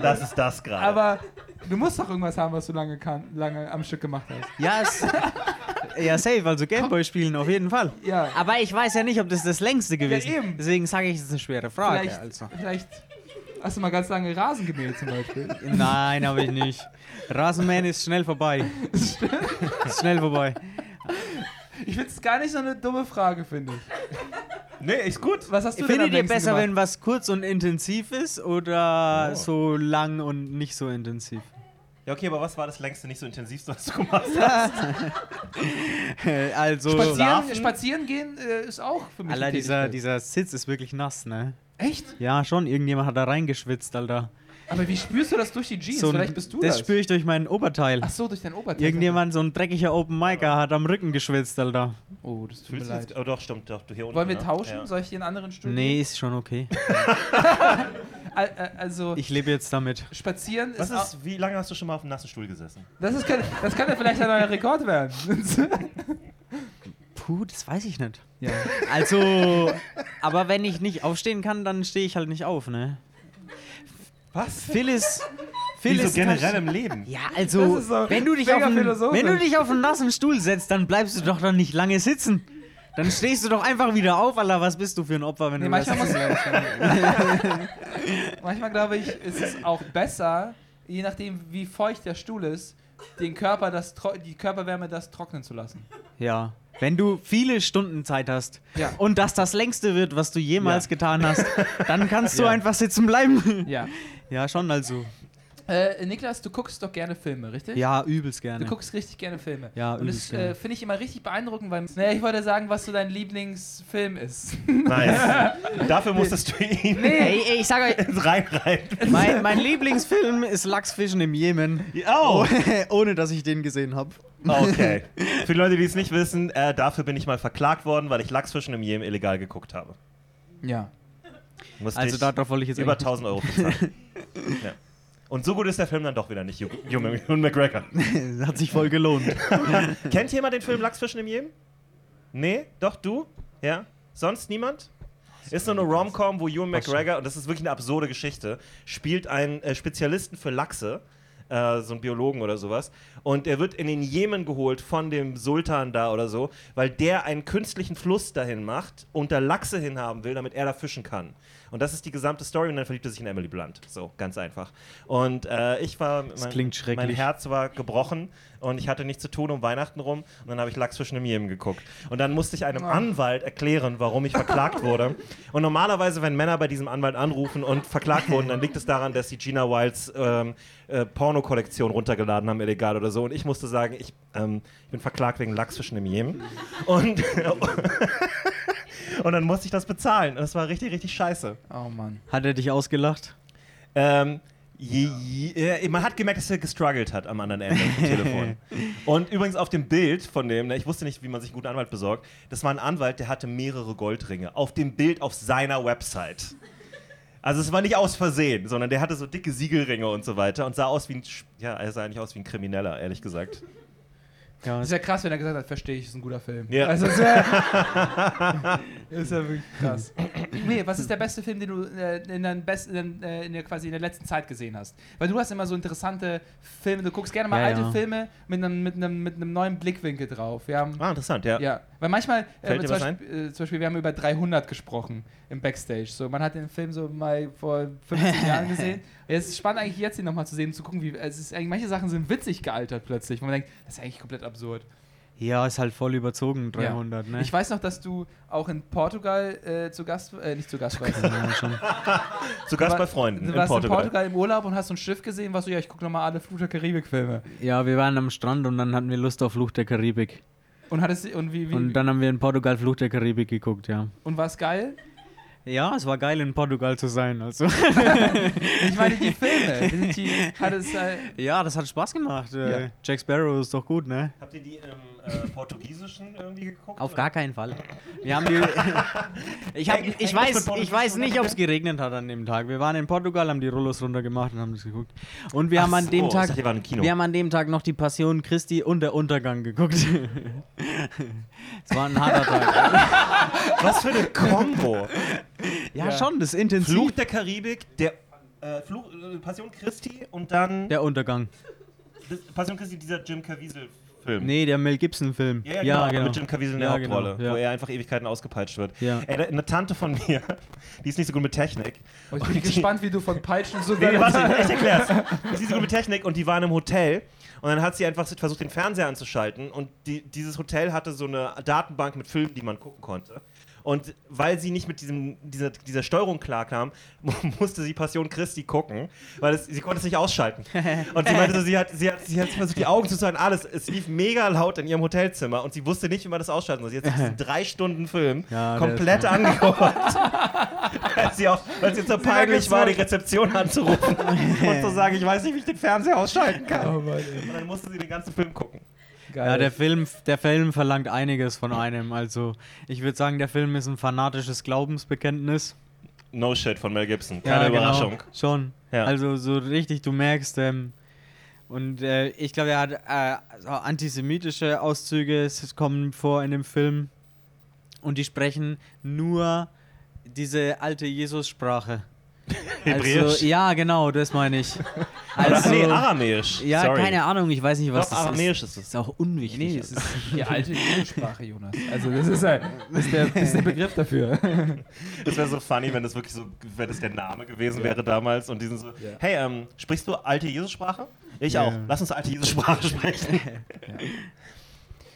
Das ist das gerade. Aber du musst doch irgendwas haben, was du lange, kann, lange am Stück gemacht hast. Ja, es, ja, safe, also Gameboy spielen auf jeden Fall. Ja. Aber ich weiß ja nicht, ob das das längste gewesen ist. eben. Deswegen sage ich, es ist eine schwere Frage. Vielleicht, Also. vielleicht hast du mal ganz lange Rasen gemäht zum Beispiel. Nein, habe ich nicht. Rasenmähen ist schnell vorbei. ist schnell vorbei. Ich finde es gar nicht so eine dumme Frage, finde ich. nee, ist gut. Was hast du denn Findet ihr längsten besser, gemacht? wenn was kurz und intensiv ist oder so lang und nicht so intensiv? Ja, okay, aber was war das längste, nicht so intensivste, was du gemacht hast? also, Spazieren, spazieren gehen äh, ist auch für mich Alter, dieser, dieser Sitz ist wirklich nass, ne? Echt? Ja, schon. Irgendjemand hat da reingeschwitzt, Alter. Aber wie spürst du das durch die Jeans? So ein- Vielleicht bist du das das. spüre ich durch mein Oberteil. Ach so, durch dein Oberteil. Irgendjemand, so ein dreckiger Open Micer, hat am Rücken geschwitzt, Alter. Oh, das tut mir Fühlst leid. jetzt, oh doch, stimmt, doch, du hier unten. Wollen wir ne? tauschen? Ja. Soll ich dir einen anderen Stuhl Nee, ist schon okay. Äh, Also, Ich lebe jetzt damit. spazieren Was ist, auch, ist, wie lange hast du schon mal auf einem nassen Stuhl gesessen? das, ist, das kann ja vielleicht ein neuer Rekord werden. Puh, das weiß ich nicht. ja. Also, aber wenn ich nicht aufstehen kann, dann stehe ich halt nicht auf, ne? Was? Phil ist. Wie Phil so ist generell im Leben. Ja, also, wenn, du dich auf einen, wenn du dich auf einen nassen Stuhl setzt, dann bleibst du doch dann nicht lange sitzen. Dann stehst du doch einfach wieder auf, Alter. Was bist du für ein Opfer, wenn Nee, du manchmal, das muss, manchmal glaube ich, ist es auch besser, je nachdem wie feucht der Stuhl ist, den Körper das, die Körperwärme das trocknen zu lassen. Ja. Wenn du viele Stunden Zeit hast Ja. und das das längste wird, was du jemals Ja. getan hast, dann kannst du Ja. einfach sitzen bleiben. Ja. Ja, schon also. Äh, Niklas, du guckst doch gerne Filme, richtig? Ja, übelst gerne. Du guckst richtig gerne Filme. Ja, Und das übelst äh, finde ich immer richtig beeindruckend, weil naja, ich wollte sagen, was so dein Lieblingsfilm ist. Nice. Dafür musstest du ihn Ey, ey, ich sag euch, reinreiten. mein, mein Lieblingsfilm ist Lachsfischen im Jemen. Oh, Ohne dass ich den gesehen habe. okay. Für die Leute, die es nicht wissen, äh, dafür bin ich mal verklagt worden, weil ich Lachsfischen im Jemen illegal geguckt habe. Ja. Musste Also darauf wollte ich jetzt über eigentlich 1000 Euro bezahlen. ja. Und so gut ist der Film dann doch wieder nicht, Hugh McGregor. Hat sich voll gelohnt. Kennt jemand den Film Lachsfischen im Jemen? Nee? Doch, du? Ja? Sonst niemand? Ist so eine Rom-Com, wo Ewan McGregor, und das ist wirklich eine absurde Geschichte, spielt einen äh, Spezialisten für Lachse, äh, so einen Biologen oder sowas. Und er wird in den Jemen geholt von dem Sultan da oder so, weil der einen künstlichen Fluss dahin macht und da Lachse hinhaben will, damit er da fischen kann. Und das ist die gesamte Story und dann verliebt er sich in Emily Blunt. So, ganz einfach. Und äh, ich war, mein, klingt mein schrecklich. Herz war gebrochen und ich hatte nichts zu tun um Weihnachten rum und dann habe ich Lachsfischen im Jemen geguckt. Und dann musste ich einem Anwalt erklären, warum ich verklagt wurde. Und normalerweise, wenn Männer bei diesem Anwalt anrufen und verklagt wurden, dann liegt es daran, dass sie Gina Wilds ähm, äh, Porno-Kollektion runtergeladen haben, illegal oder so. Und ich musste sagen, ich, ähm, ich bin verklagt wegen Lachsfischen im Jemen. Und, und dann musste ich das bezahlen. Und das war richtig, richtig scheiße. Oh Mann. Hat er dich ausgelacht? Ähm, je, je, äh, man hat gemerkt, dass er gestruggelt hat am anderen Ende vom Telefon. Und übrigens auf dem Bild von dem, ne, ich wusste nicht, wie man sich einen guten Anwalt besorgt, das war ein Anwalt, der hatte mehrere Goldringe. Auf dem Bild auf seiner Website. Also es war nicht aus Versehen, sondern der hatte so dicke Siegelringe und so weiter und sah aus wie ein, ja, er sah eigentlich aus wie ein Krimineller, ehrlich gesagt. Ja, Das ist ja krass, wenn er gesagt hat, verstehe ich, ist ein guter Film. Ja. Also, das ist ja, ist ja wirklich krass. Nee, was ist der beste Film, den du äh, in, der best, in, äh, in der quasi in der letzten Zeit gesehen hast? Weil du hast immer so interessante Filme, du guckst gerne mal Ja, alte ja. Filme mit einem, mit, einem, mit einem neuen Blickwinkel drauf. Ah, interessant, ja. ja, weil manchmal, äh, zum, was Beispiel, äh, zum Beispiel, wir haben über 300 gesprochen im Backstage. So, man hat den Film so mal vor 15 Jahren gesehen. Es ist spannend eigentlich jetzt ihn nochmal zu sehen und zu gucken, wie es ist eigentlich manche Sachen sind witzig gealtert plötzlich, wo man denkt, das ist eigentlich komplett absurd. ja, ist halt voll überzogen, 300, ne? Ich weiß noch, dass du auch in Portugal äh, zu Gast, äh, nicht zu Gast warst. ja, schon. Zu Gast bei war- Freunden Du in warst Portugal. in Portugal im Urlaub und hast so ein Schiff gesehen, was so, ja, ich gucke nochmal alle Flut der Karibik-Filme. ja, wir waren am Strand und dann hatten wir Lust auf Fluch der Karibik. Und hattest und wie, wie Und dann haben wir in Portugal Fluch der Karibik geguckt, ja. und war es geil? Ja, es war geil in Portugal zu sein, also. Ich meine die Filme. Die, hat es, äh, ja, das hat Spaß gemacht. Äh, Ja. Jack Sparrow ist doch gut, ne? Habt ihr die im äh, Portugiesischen irgendwie geguckt? Auf gar keinen Fall. Wir haben die. ich, hab, ich, weiß, ich weiß nicht, ob es geregnet hat an dem Tag. Wir waren in Portugal, haben die Rollos runtergemacht und haben das geguckt. Und wir Ach haben an so, dem Tag. dachte, Kino. Wir haben an dem Tag noch die Passion Christi und der Untergang geguckt. Es war ein harter Tag. Was für eine Kombo. Ja, Ja. schon, das ist intensiv. Fluch der Karibik, der äh, Fluch, äh, Passion Christi und dann Der Untergang. das, Passion Christi, dieser Jim Caviezel-Film. Nee, der Mel Gibson-Film. Ja, ja, genau, mit Jim Caviezel in der Ja, Hauptrolle, genau, ja. wo er einfach Ewigkeiten ausgepeitscht wird. Ja. Ey, eine Tante von mir, die ist nicht so gut mit Technik. oh, ich bin gespannt, wie du von Peitschen so Nee, warte, ich erklär's. Die ist nicht so gut mit Technik und die waren im Hotel und dann hat sie einfach versucht, den Fernseher anzuschalten und die, dieses Hotel hatte so eine Datenbank mit Filmen, die man gucken konnte. Und weil sie nicht mit diesem, dieser, dieser Steuerung klarkam, mu- musste sie Passion Christi gucken, weil es, sie konnte es nicht ausschalten. Und sie meinte, so, sie, hat, sie, hat, sie hat versucht, die Augen zu zeigen, alles. Es lief mega laut in ihrem Hotelzimmer und sie wusste nicht, wie man das ausschalten soll. Sie hat sich diesen drei Stunden Film Ja, komplett angeguckt. weil sie auch, weil sie so peinlich war, die Rezeption anzurufen und zu sagen, ich weiß nicht, wie ich den Fernseher ausschalten kann. Oh. Und dann musste sie den ganzen Film gucken. Geil. Ja, der Film, der Film verlangt einiges von einem. Also, ich würde sagen, der Film ist ein fanatisches Glaubensbekenntnis. No shit von Mel Gibson. Keine ja, genau, Überraschung. Schon. Ja. Also, so richtig, du merkst, ähm, und äh, ich glaube, er hat äh, antisemitische Auszüge, es kommen vor in dem Film. Und die sprechen nur diese alte Jesus-Sprache. Hebräisch? Also, ja, genau, das meine ich. Oder, Also, nee, Aramäisch. ja, Sorry. keine Ahnung, ich weiß nicht, was Doch, das Aramäisch ist. ist es. ist auch unwichtig. Nee, es ist die alte Jugendsprache, Jonas. Also das ist, ein, das ist, der, das ist der Begriff dafür. Das wäre so funny, wenn das wirklich so, wenn das der Name gewesen wäre damals und die sind so, hey, ähm, sprichst du alte Jesus-Sprache? Ich Ja. auch. Lass uns alte Jesus-Sprache sprechen.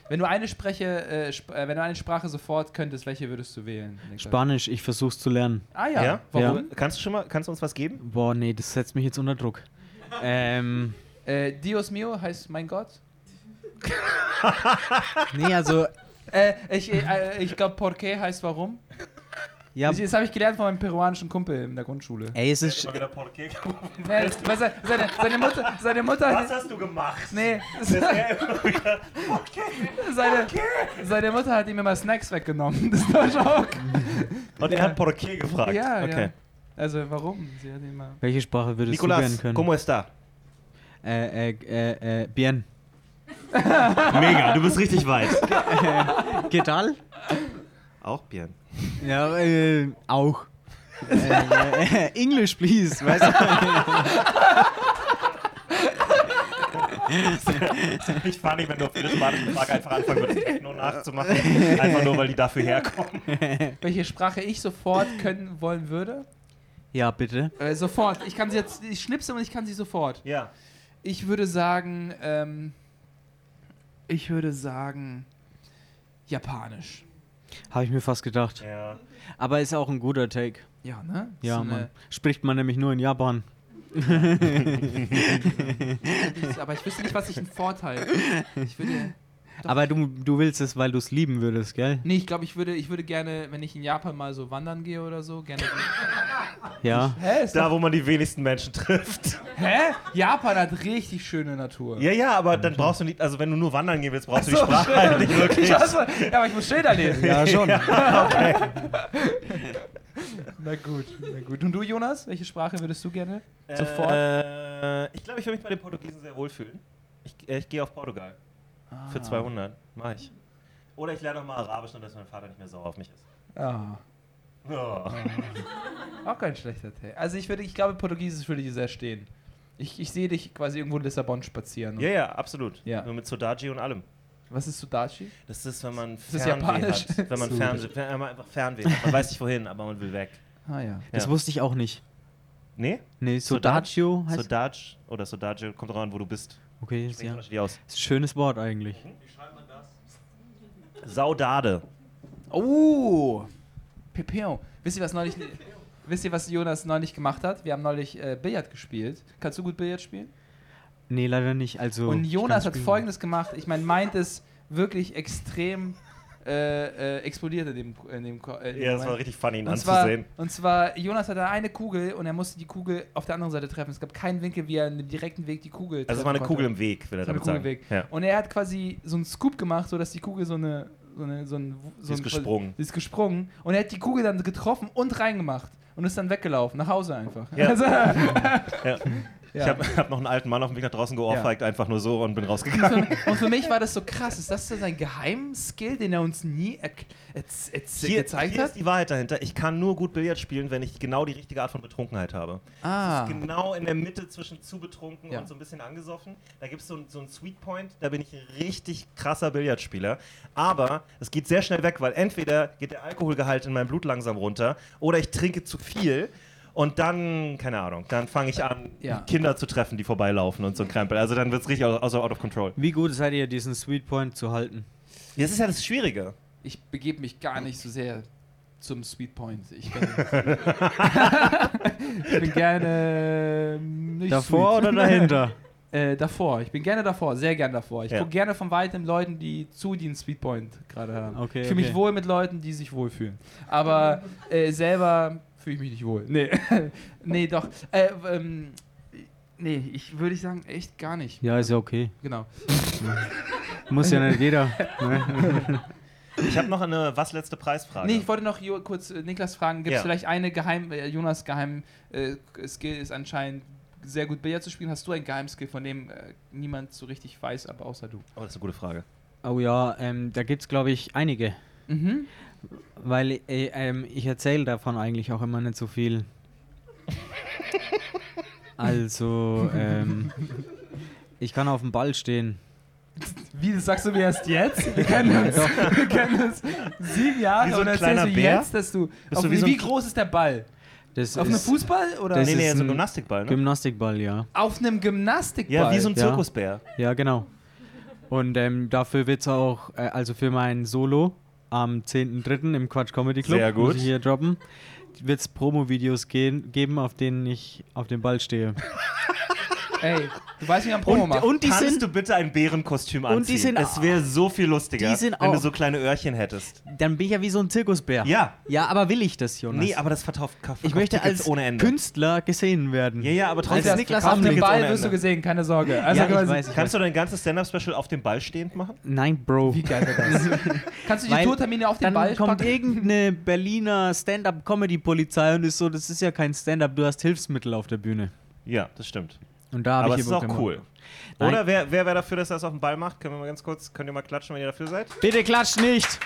Wenn du eine Spreche, äh, sp äh, wenn du eine Sprache sofort könntest, welche würdest du wählen? Niklas? Spanisch, ich versuch's zu lernen. Ah ja. Ja? Warum? Kannst du schon mal, kannst du uns was geben? Boah, nee, das setzt mich jetzt unter Druck. ähm, Äh, Dios mio heißt mein Gott. nee, also, Äh, ich äh, ich glaube, Porqué heißt warum. Ja, Das, das habe ich gelernt von meinem peruanischen Kumpel in der Grundschule. ey, es ist, Nee, was, seine, seine Mutter, seine Mutter, Was hast du gemacht? nee, wieder seine, seine Mutter hat ihm immer Snacks weggenommen. Das war Schock. Und er hat Porqué gefragt. Ja, okay. ja. Also warum? Sie hat immer. welche Sprache würdest du Nicolas, gern können? ¿cómo está? Äh, äh, äh, äh, bien. Mega, du bist richtig weit. ¿Qué tal? Auch Bien. Ja, äh, auch. äh, English, please. Weißt du? Ich fahre nicht, wenn du auf jede spanische Frage einfach anfangen würdest, Techno nachzumachen. Einfach nur, weil die dafür herkommen. Welche Sprache ich sofort können wollen würde? Ja, bitte. Äh, sofort. Ich kann sie jetzt, ich schnipse und ich kann sie sofort. Ja. Ich würde sagen, ähm, ich würde sagen, Japanisch. Habe ich mir fast gedacht. Ja. Aber ist auch ein guter Take. Ja, ne? Ja, So Mann. Spricht man nämlich nur in Japan. Aber ich wüsste nicht, was ich einen Vorteil. Ich würde. Doch. Aber du, du willst es, weil du es lieben würdest, gell? Nee, ich glaube, ich würde, ich würde gerne, wenn ich in Japan mal so wandern gehe oder so, gerne. Ja. Hä? Ist Da, wo man die wenigsten Menschen trifft. hä? Japan hat richtig schöne Natur. Ja, ja, aber dann brauchst du nicht, also wenn du nur wandern gehen willst, brauchst du die so, Sprache halt nicht wirklich. Ich weiß, ja, aber ich muss Schilder lesen. Ja, schon. Na gut, na gut. Und du, Jonas? Welche Sprache würdest du gerne? Sofort? Äh, ich glaube, ich würde mich bei den Portugiesen sehr wohlfühlen. Ich, äh, ich gehe auf Portugal. Ah. Für 200. Mach ich. Oder ich lerne noch mal Arabisch, nur dass mein Vater nicht mehr sauer auf mich ist. Ah, Ja. auch kein schlechter Take. Also ich würde, ich glaube, Portugiesisch würde dir sehr stehen. Ich, ich sehe dich quasi irgendwo in Lissabon spazieren. ja, ja, absolut. Ja. Nur mit Sodaji und allem. Was ist Sudachi? Das ist, wenn man das Fernweh Japanisch? hat. Wenn man. Fernweh, wenn man einfach Fernweh hat. Man weiß nicht wohin, aber man will weg. Ah ja. Das Ja. wusste ich auch nicht. Nee? Nee, Sodachi? Sodaccio heißt Sodaj oder Sodaji, kommt drauf an, wo du bist. Okay, ist, ja. aus. ist ein schönes Wort eigentlich. Saudade. Oh! Pepeo. Wisst ihr, was neulich. Wisst ihr, was Jonas neulich gemacht hat? Wir haben neulich äh, Billard gespielt. Kannst du gut Billard spielen? Nee, leider nicht. Also, Und Jonas hat folgendes gemacht. Ich meine, meint ist wirklich extrem äh, äh, explodiert in dem, in dem, äh, in dem Ja, das war richtig funny, ihn und zwar, anzusehen. und zwar, Jonas hatte eine Kugel und er musste die Kugel auf der anderen Seite treffen. Es gab keinen Winkel, wie er in den direkten Weg die Kugel Also es war eine treffen Kugel konnte. im Weg, will er damit sagen. Ja. Und er hat quasi so einen Scoop gemacht, sodass die Kugel so eine. So eine so ein, so Sie ist ein- gesprungen. Sie ist gesprungen. Und er hat die Kugel dann getroffen und reingemacht. Und ist dann weggelaufen, nach Hause einfach. Ja. Also, Ja. Ja. Ich habe hab noch einen alten Mann auf dem Weg nach draußen geohrfeigt, einfach nur so und bin rausgegangen. Und für mich war das so krass. Ist das so sein Geheimskill, den er uns nie er erz- erz- Hier, gezeigt hier hat? ist die Wahrheit dahinter. Ich kann nur gut Billard spielen, wenn ich genau die richtige Art von Betrunkenheit habe. Ah. Genau in der Mitte zwischen zu betrunken Ja. und so ein bisschen angesoffen. Da gibt es so, so einen Sweet Point, da bin ich ein richtig krasser Billardspieler. Aber es geht sehr schnell weg, weil entweder geht der Alkoholgehalt in meinem Blut langsam runter oder ich trinke zu viel. Und dann, keine Ahnung, dann fange ich an, Ja. Kinder zu treffen, die vorbeilaufen und so ein Krempel. Also dann wird es richtig au- außer out of control. Wie gut seid ihr, diesen Sweet Point zu halten? Das ist ja das Schwierige. Ich begebe mich gar nicht so sehr zum Sweet Point. Ich bin, ich bin gerne nicht Davor sweet. oder dahinter? Äh, davor. Ich bin gerne davor, sehr gerne davor. Ich Ja. gucke gerne von weitem Leuten, die zu, die einen Sweet Point gerade haben. Okay, ich fühle mich okay. wohl mit Leuten, die sich wohlfühlen. Aber äh, selber fühle ich mich nicht wohl. Nee. nee, doch. Äh, ähm, nee, ich würde ich sagen, echt gar nicht. Ja, ist ja okay. Genau. Muss ja nicht jeder. ne? Ich habe noch eine was letzte Preisfrage. Nee, ich wollte noch kurz äh, Niklas fragen, gibt es Ja. vielleicht eine Geheim, äh, Jonas Geheim äh, Skill ist anscheinend sehr gut Billard zu spielen. Hast du ein Geheimskill, von dem äh, niemand so richtig weiß, aber außer du? oh, das ist eine gute Frage. Oh ja, ähm, da gibt es, glaube ich, einige. Mhm. Weil äh, ähm, ich erzähle davon eigentlich auch immer nicht so viel. Also, ähm, ich kann auf dem Ball stehen. Wie, das sagst du mir erst jetzt? Wir kennen uns, wir kennen uns sieben Jahre Wie so und erzählst du Bär? jetzt, dass du... Auf, du wie wie, so wie groß ist der Ball? Das Auf einem Fußball oder Das nee, nee, ist so ein Gymnastikball, ne? Gymnastikball, ja. auf einem Gymnastikball? ja, wie so ein Ja. Zirkusbär. Ja, genau. Und ähm, dafür wird es auch, äh, also für mein Solo am 10.3. im Quatsch Comedy Club, Sehr gut. muss ich hier droppen, wird es Promo-Videos geben, auf denen ich auf dem Ball stehe. Ey, du weißt, wie man Promo Und- macht. und die Kannst sind- du bitte ein Bärenkostüm anziehen? Und die sind es wäre so viel lustiger, die sind wenn du auch- so kleine Öhrchen hättest. Dann bin ich ja wie so ein Zirkusbär. Ja. Ja, aber will ich das, Jonas? Nee, aber das verkauft, verkauft ich möchte Tickets als ohne Ende. Künstler gesehen werden. Ja, ja, aber trotzdem. Niklas, Niklas auf dem dem Ball wirst du gesehen, keine Sorge. Also Ja, ich weiß, ich Kannst du dein ganzes Stand-Up-Special auf dem Ball stehend machen? Nein, Bro. Wie geil wäre das? Kannst du die Weil Tourtermine auf den Dann Ball kommt packen? irgendeine Berliner Stand-Up-Comedy-Polizei und ist so, das ist ja kein Stand-Up, du hast Hilfsmittel auf der Bühne. Ja, das stimmt. Und da Aber ich es ist auch cool. Nein. Oder wer, wer wäre dafür, dass er das auf dem Ball macht? Können wir mal ganz kurz, könnt ihr mal klatschen, wenn ihr dafür seid? Bitte klatscht nicht!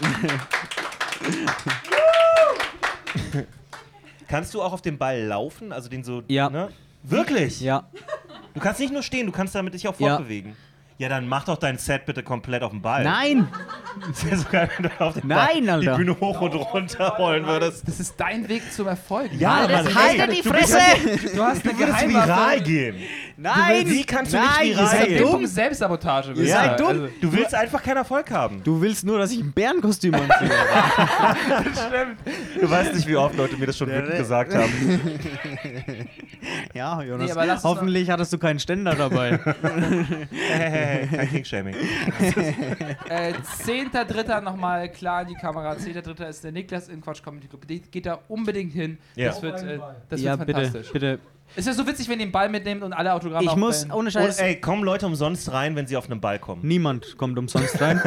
Kannst du auch auf dem Ball laufen? Also den so. Ja. Ne? Wirklich? Ja. Du kannst nicht nur stehen, du kannst damit dich auch fortbewegen. Ja, dann mach doch dein Set bitte komplett auf dem Ball. Nein! Das wäre so geil, wenn du auf dem Nein, Ball Alter. die Bühne hoch und runter rollen würdest. Das ist dein Weg zum Erfolg. Ja, Mann, Mann, Haltet hey, die Fresse! Du hast eine Du viral gehen. Nein! Wie kannst du Nein, nicht ihr viral seid gehen? dumm. Punkt Selbstsabotage. würde Ihr seid dumm. Also, Du willst einfach keinen Erfolg haben. Du willst nur, dass ich ein Bärenkostüm anziehe. Du weißt nicht, wie oft Leute mir das schon wütend gesagt haben. ja, Jonas. Nee, aber lass uns hoffentlich hattest du keinen Ständer dabei. Hey, hey, hey, kein King-Shaming. Äh, 10.3. nochmal klar in die Kamera. 10.3. ist der Niklas im Quatsch Comedy Club. Geht, geht da unbedingt hin. Ja. Das wird, äh, das ja, wird bitte, fantastisch. bitte. Es ist so witzig, wenn ihr den Ball mitnehmt und alle Autogramme Ich muss, ohne Und, Scheiß, ey, kommen Leute umsonst rein, wenn sie auf einem Ball kommen. niemand kommt umsonst rein.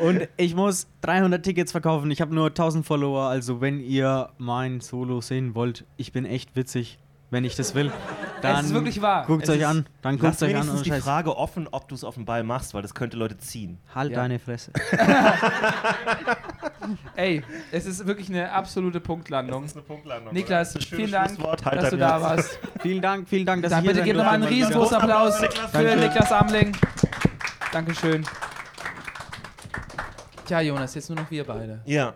Und ich muss 300 Tickets verkaufen. Ich habe nur 1000 Follower. Also, wenn ihr mein Solo sehen wollt, ich bin echt witzig. Wenn ich das will, dann ist wirklich wahr. guckt Es euch ist- an. Dann guckt euch an. wenigstens ohne die Scheiß. Frage offen, ob du es auf dem Ball machst, weil das könnte Leute ziehen. Halt Ja. deine Fresse. Ey, es ist wirklich eine absolute Punktlandung. eine Punktlandung. Niklas, vielen Dank. Halt dass du da warst. vielen Dank, vielen Dank, dass Dann ihr bitte hier gebt sein nochmal einen riesengroßen Applaus Applaus für. Niklas Amling. Dankeschön. Tja, Jonas, jetzt nur noch wir beide. Ja.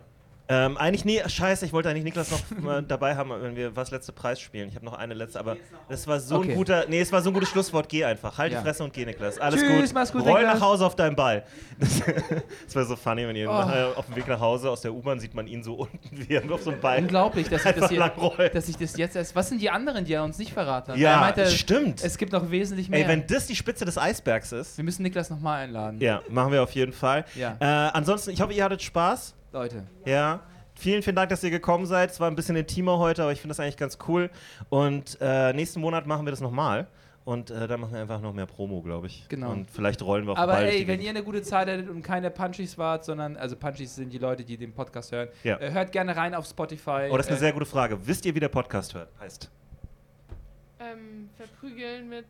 Ähm, eigentlich, nee, scheiße, ich wollte eigentlich Niklas noch mal dabei haben, wenn wir was letzte Preis spielen. Ich habe noch eine letzte, aber das war so Okay. ein guter, nee, es war so ein gutes Schlusswort. Geh einfach, halt Ja. die Fresse und geh, Niklas. Alles Tschüss, gut. mach's gut, Roll Niklas. nach Hause auf deinen Ball. Das, das wäre so funny, wenn ihr Oh. auf dem Weg nach Hause aus der U-Bahn sieht man ihn so unten, wie er auf so einem Ball Unglaublich, dass ich, das hier, dass ich das jetzt erst. Was sind die anderen, die er uns nicht verraten hat? Ja, meinte, stimmt. es gibt noch wesentlich mehr. Ey, wenn das die Spitze des Eisbergs ist, wir müssen Niklas nochmal einladen. ja, machen wir auf jeden Fall. Ja. Äh, ansonsten, ich hoffe, ihr hattet Spaß. Leute. Ja. Vielen, vielen Dank, dass ihr gekommen seid. Es war ein bisschen intimer heute, aber ich finde das eigentlich ganz cool. Und äh, nächsten Monat machen wir das nochmal. Und äh, dann machen wir einfach noch mehr Promo, glaube ich. Genau. Und vielleicht rollen wir auch Aber ey, wenn ihr eine gute Zeit hattet und keine Punchies wart, sondern, also Punchies sind die Leute, die den Podcast hören, Ja. äh, hört gerne rein auf Spotify. Oh, das ist eine äh, sehr gute Frage. Wisst ihr, wie der Podcast hört? heißt? Ähm, verprügeln mit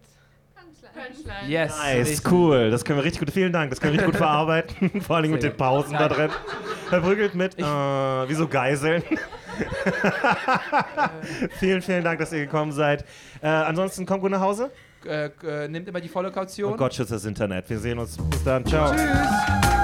Punchline. Yes. Nice, richtig. cool. Das können wir richtig gut. Vielen Dank. Das können wir richtig gut verarbeiten. Vor allem mit den Pausen da drin. Verprügelt mit, äh, wie so Geiseln. vielen, vielen Dank, dass ihr gekommen seid. Äh, ansonsten kommt gut nach Hause. Äh, äh, nimmt immer die volle Kaution. Oh Gott schützt das Internet. Wir sehen uns. Bis dann. Ciao. Tschüss.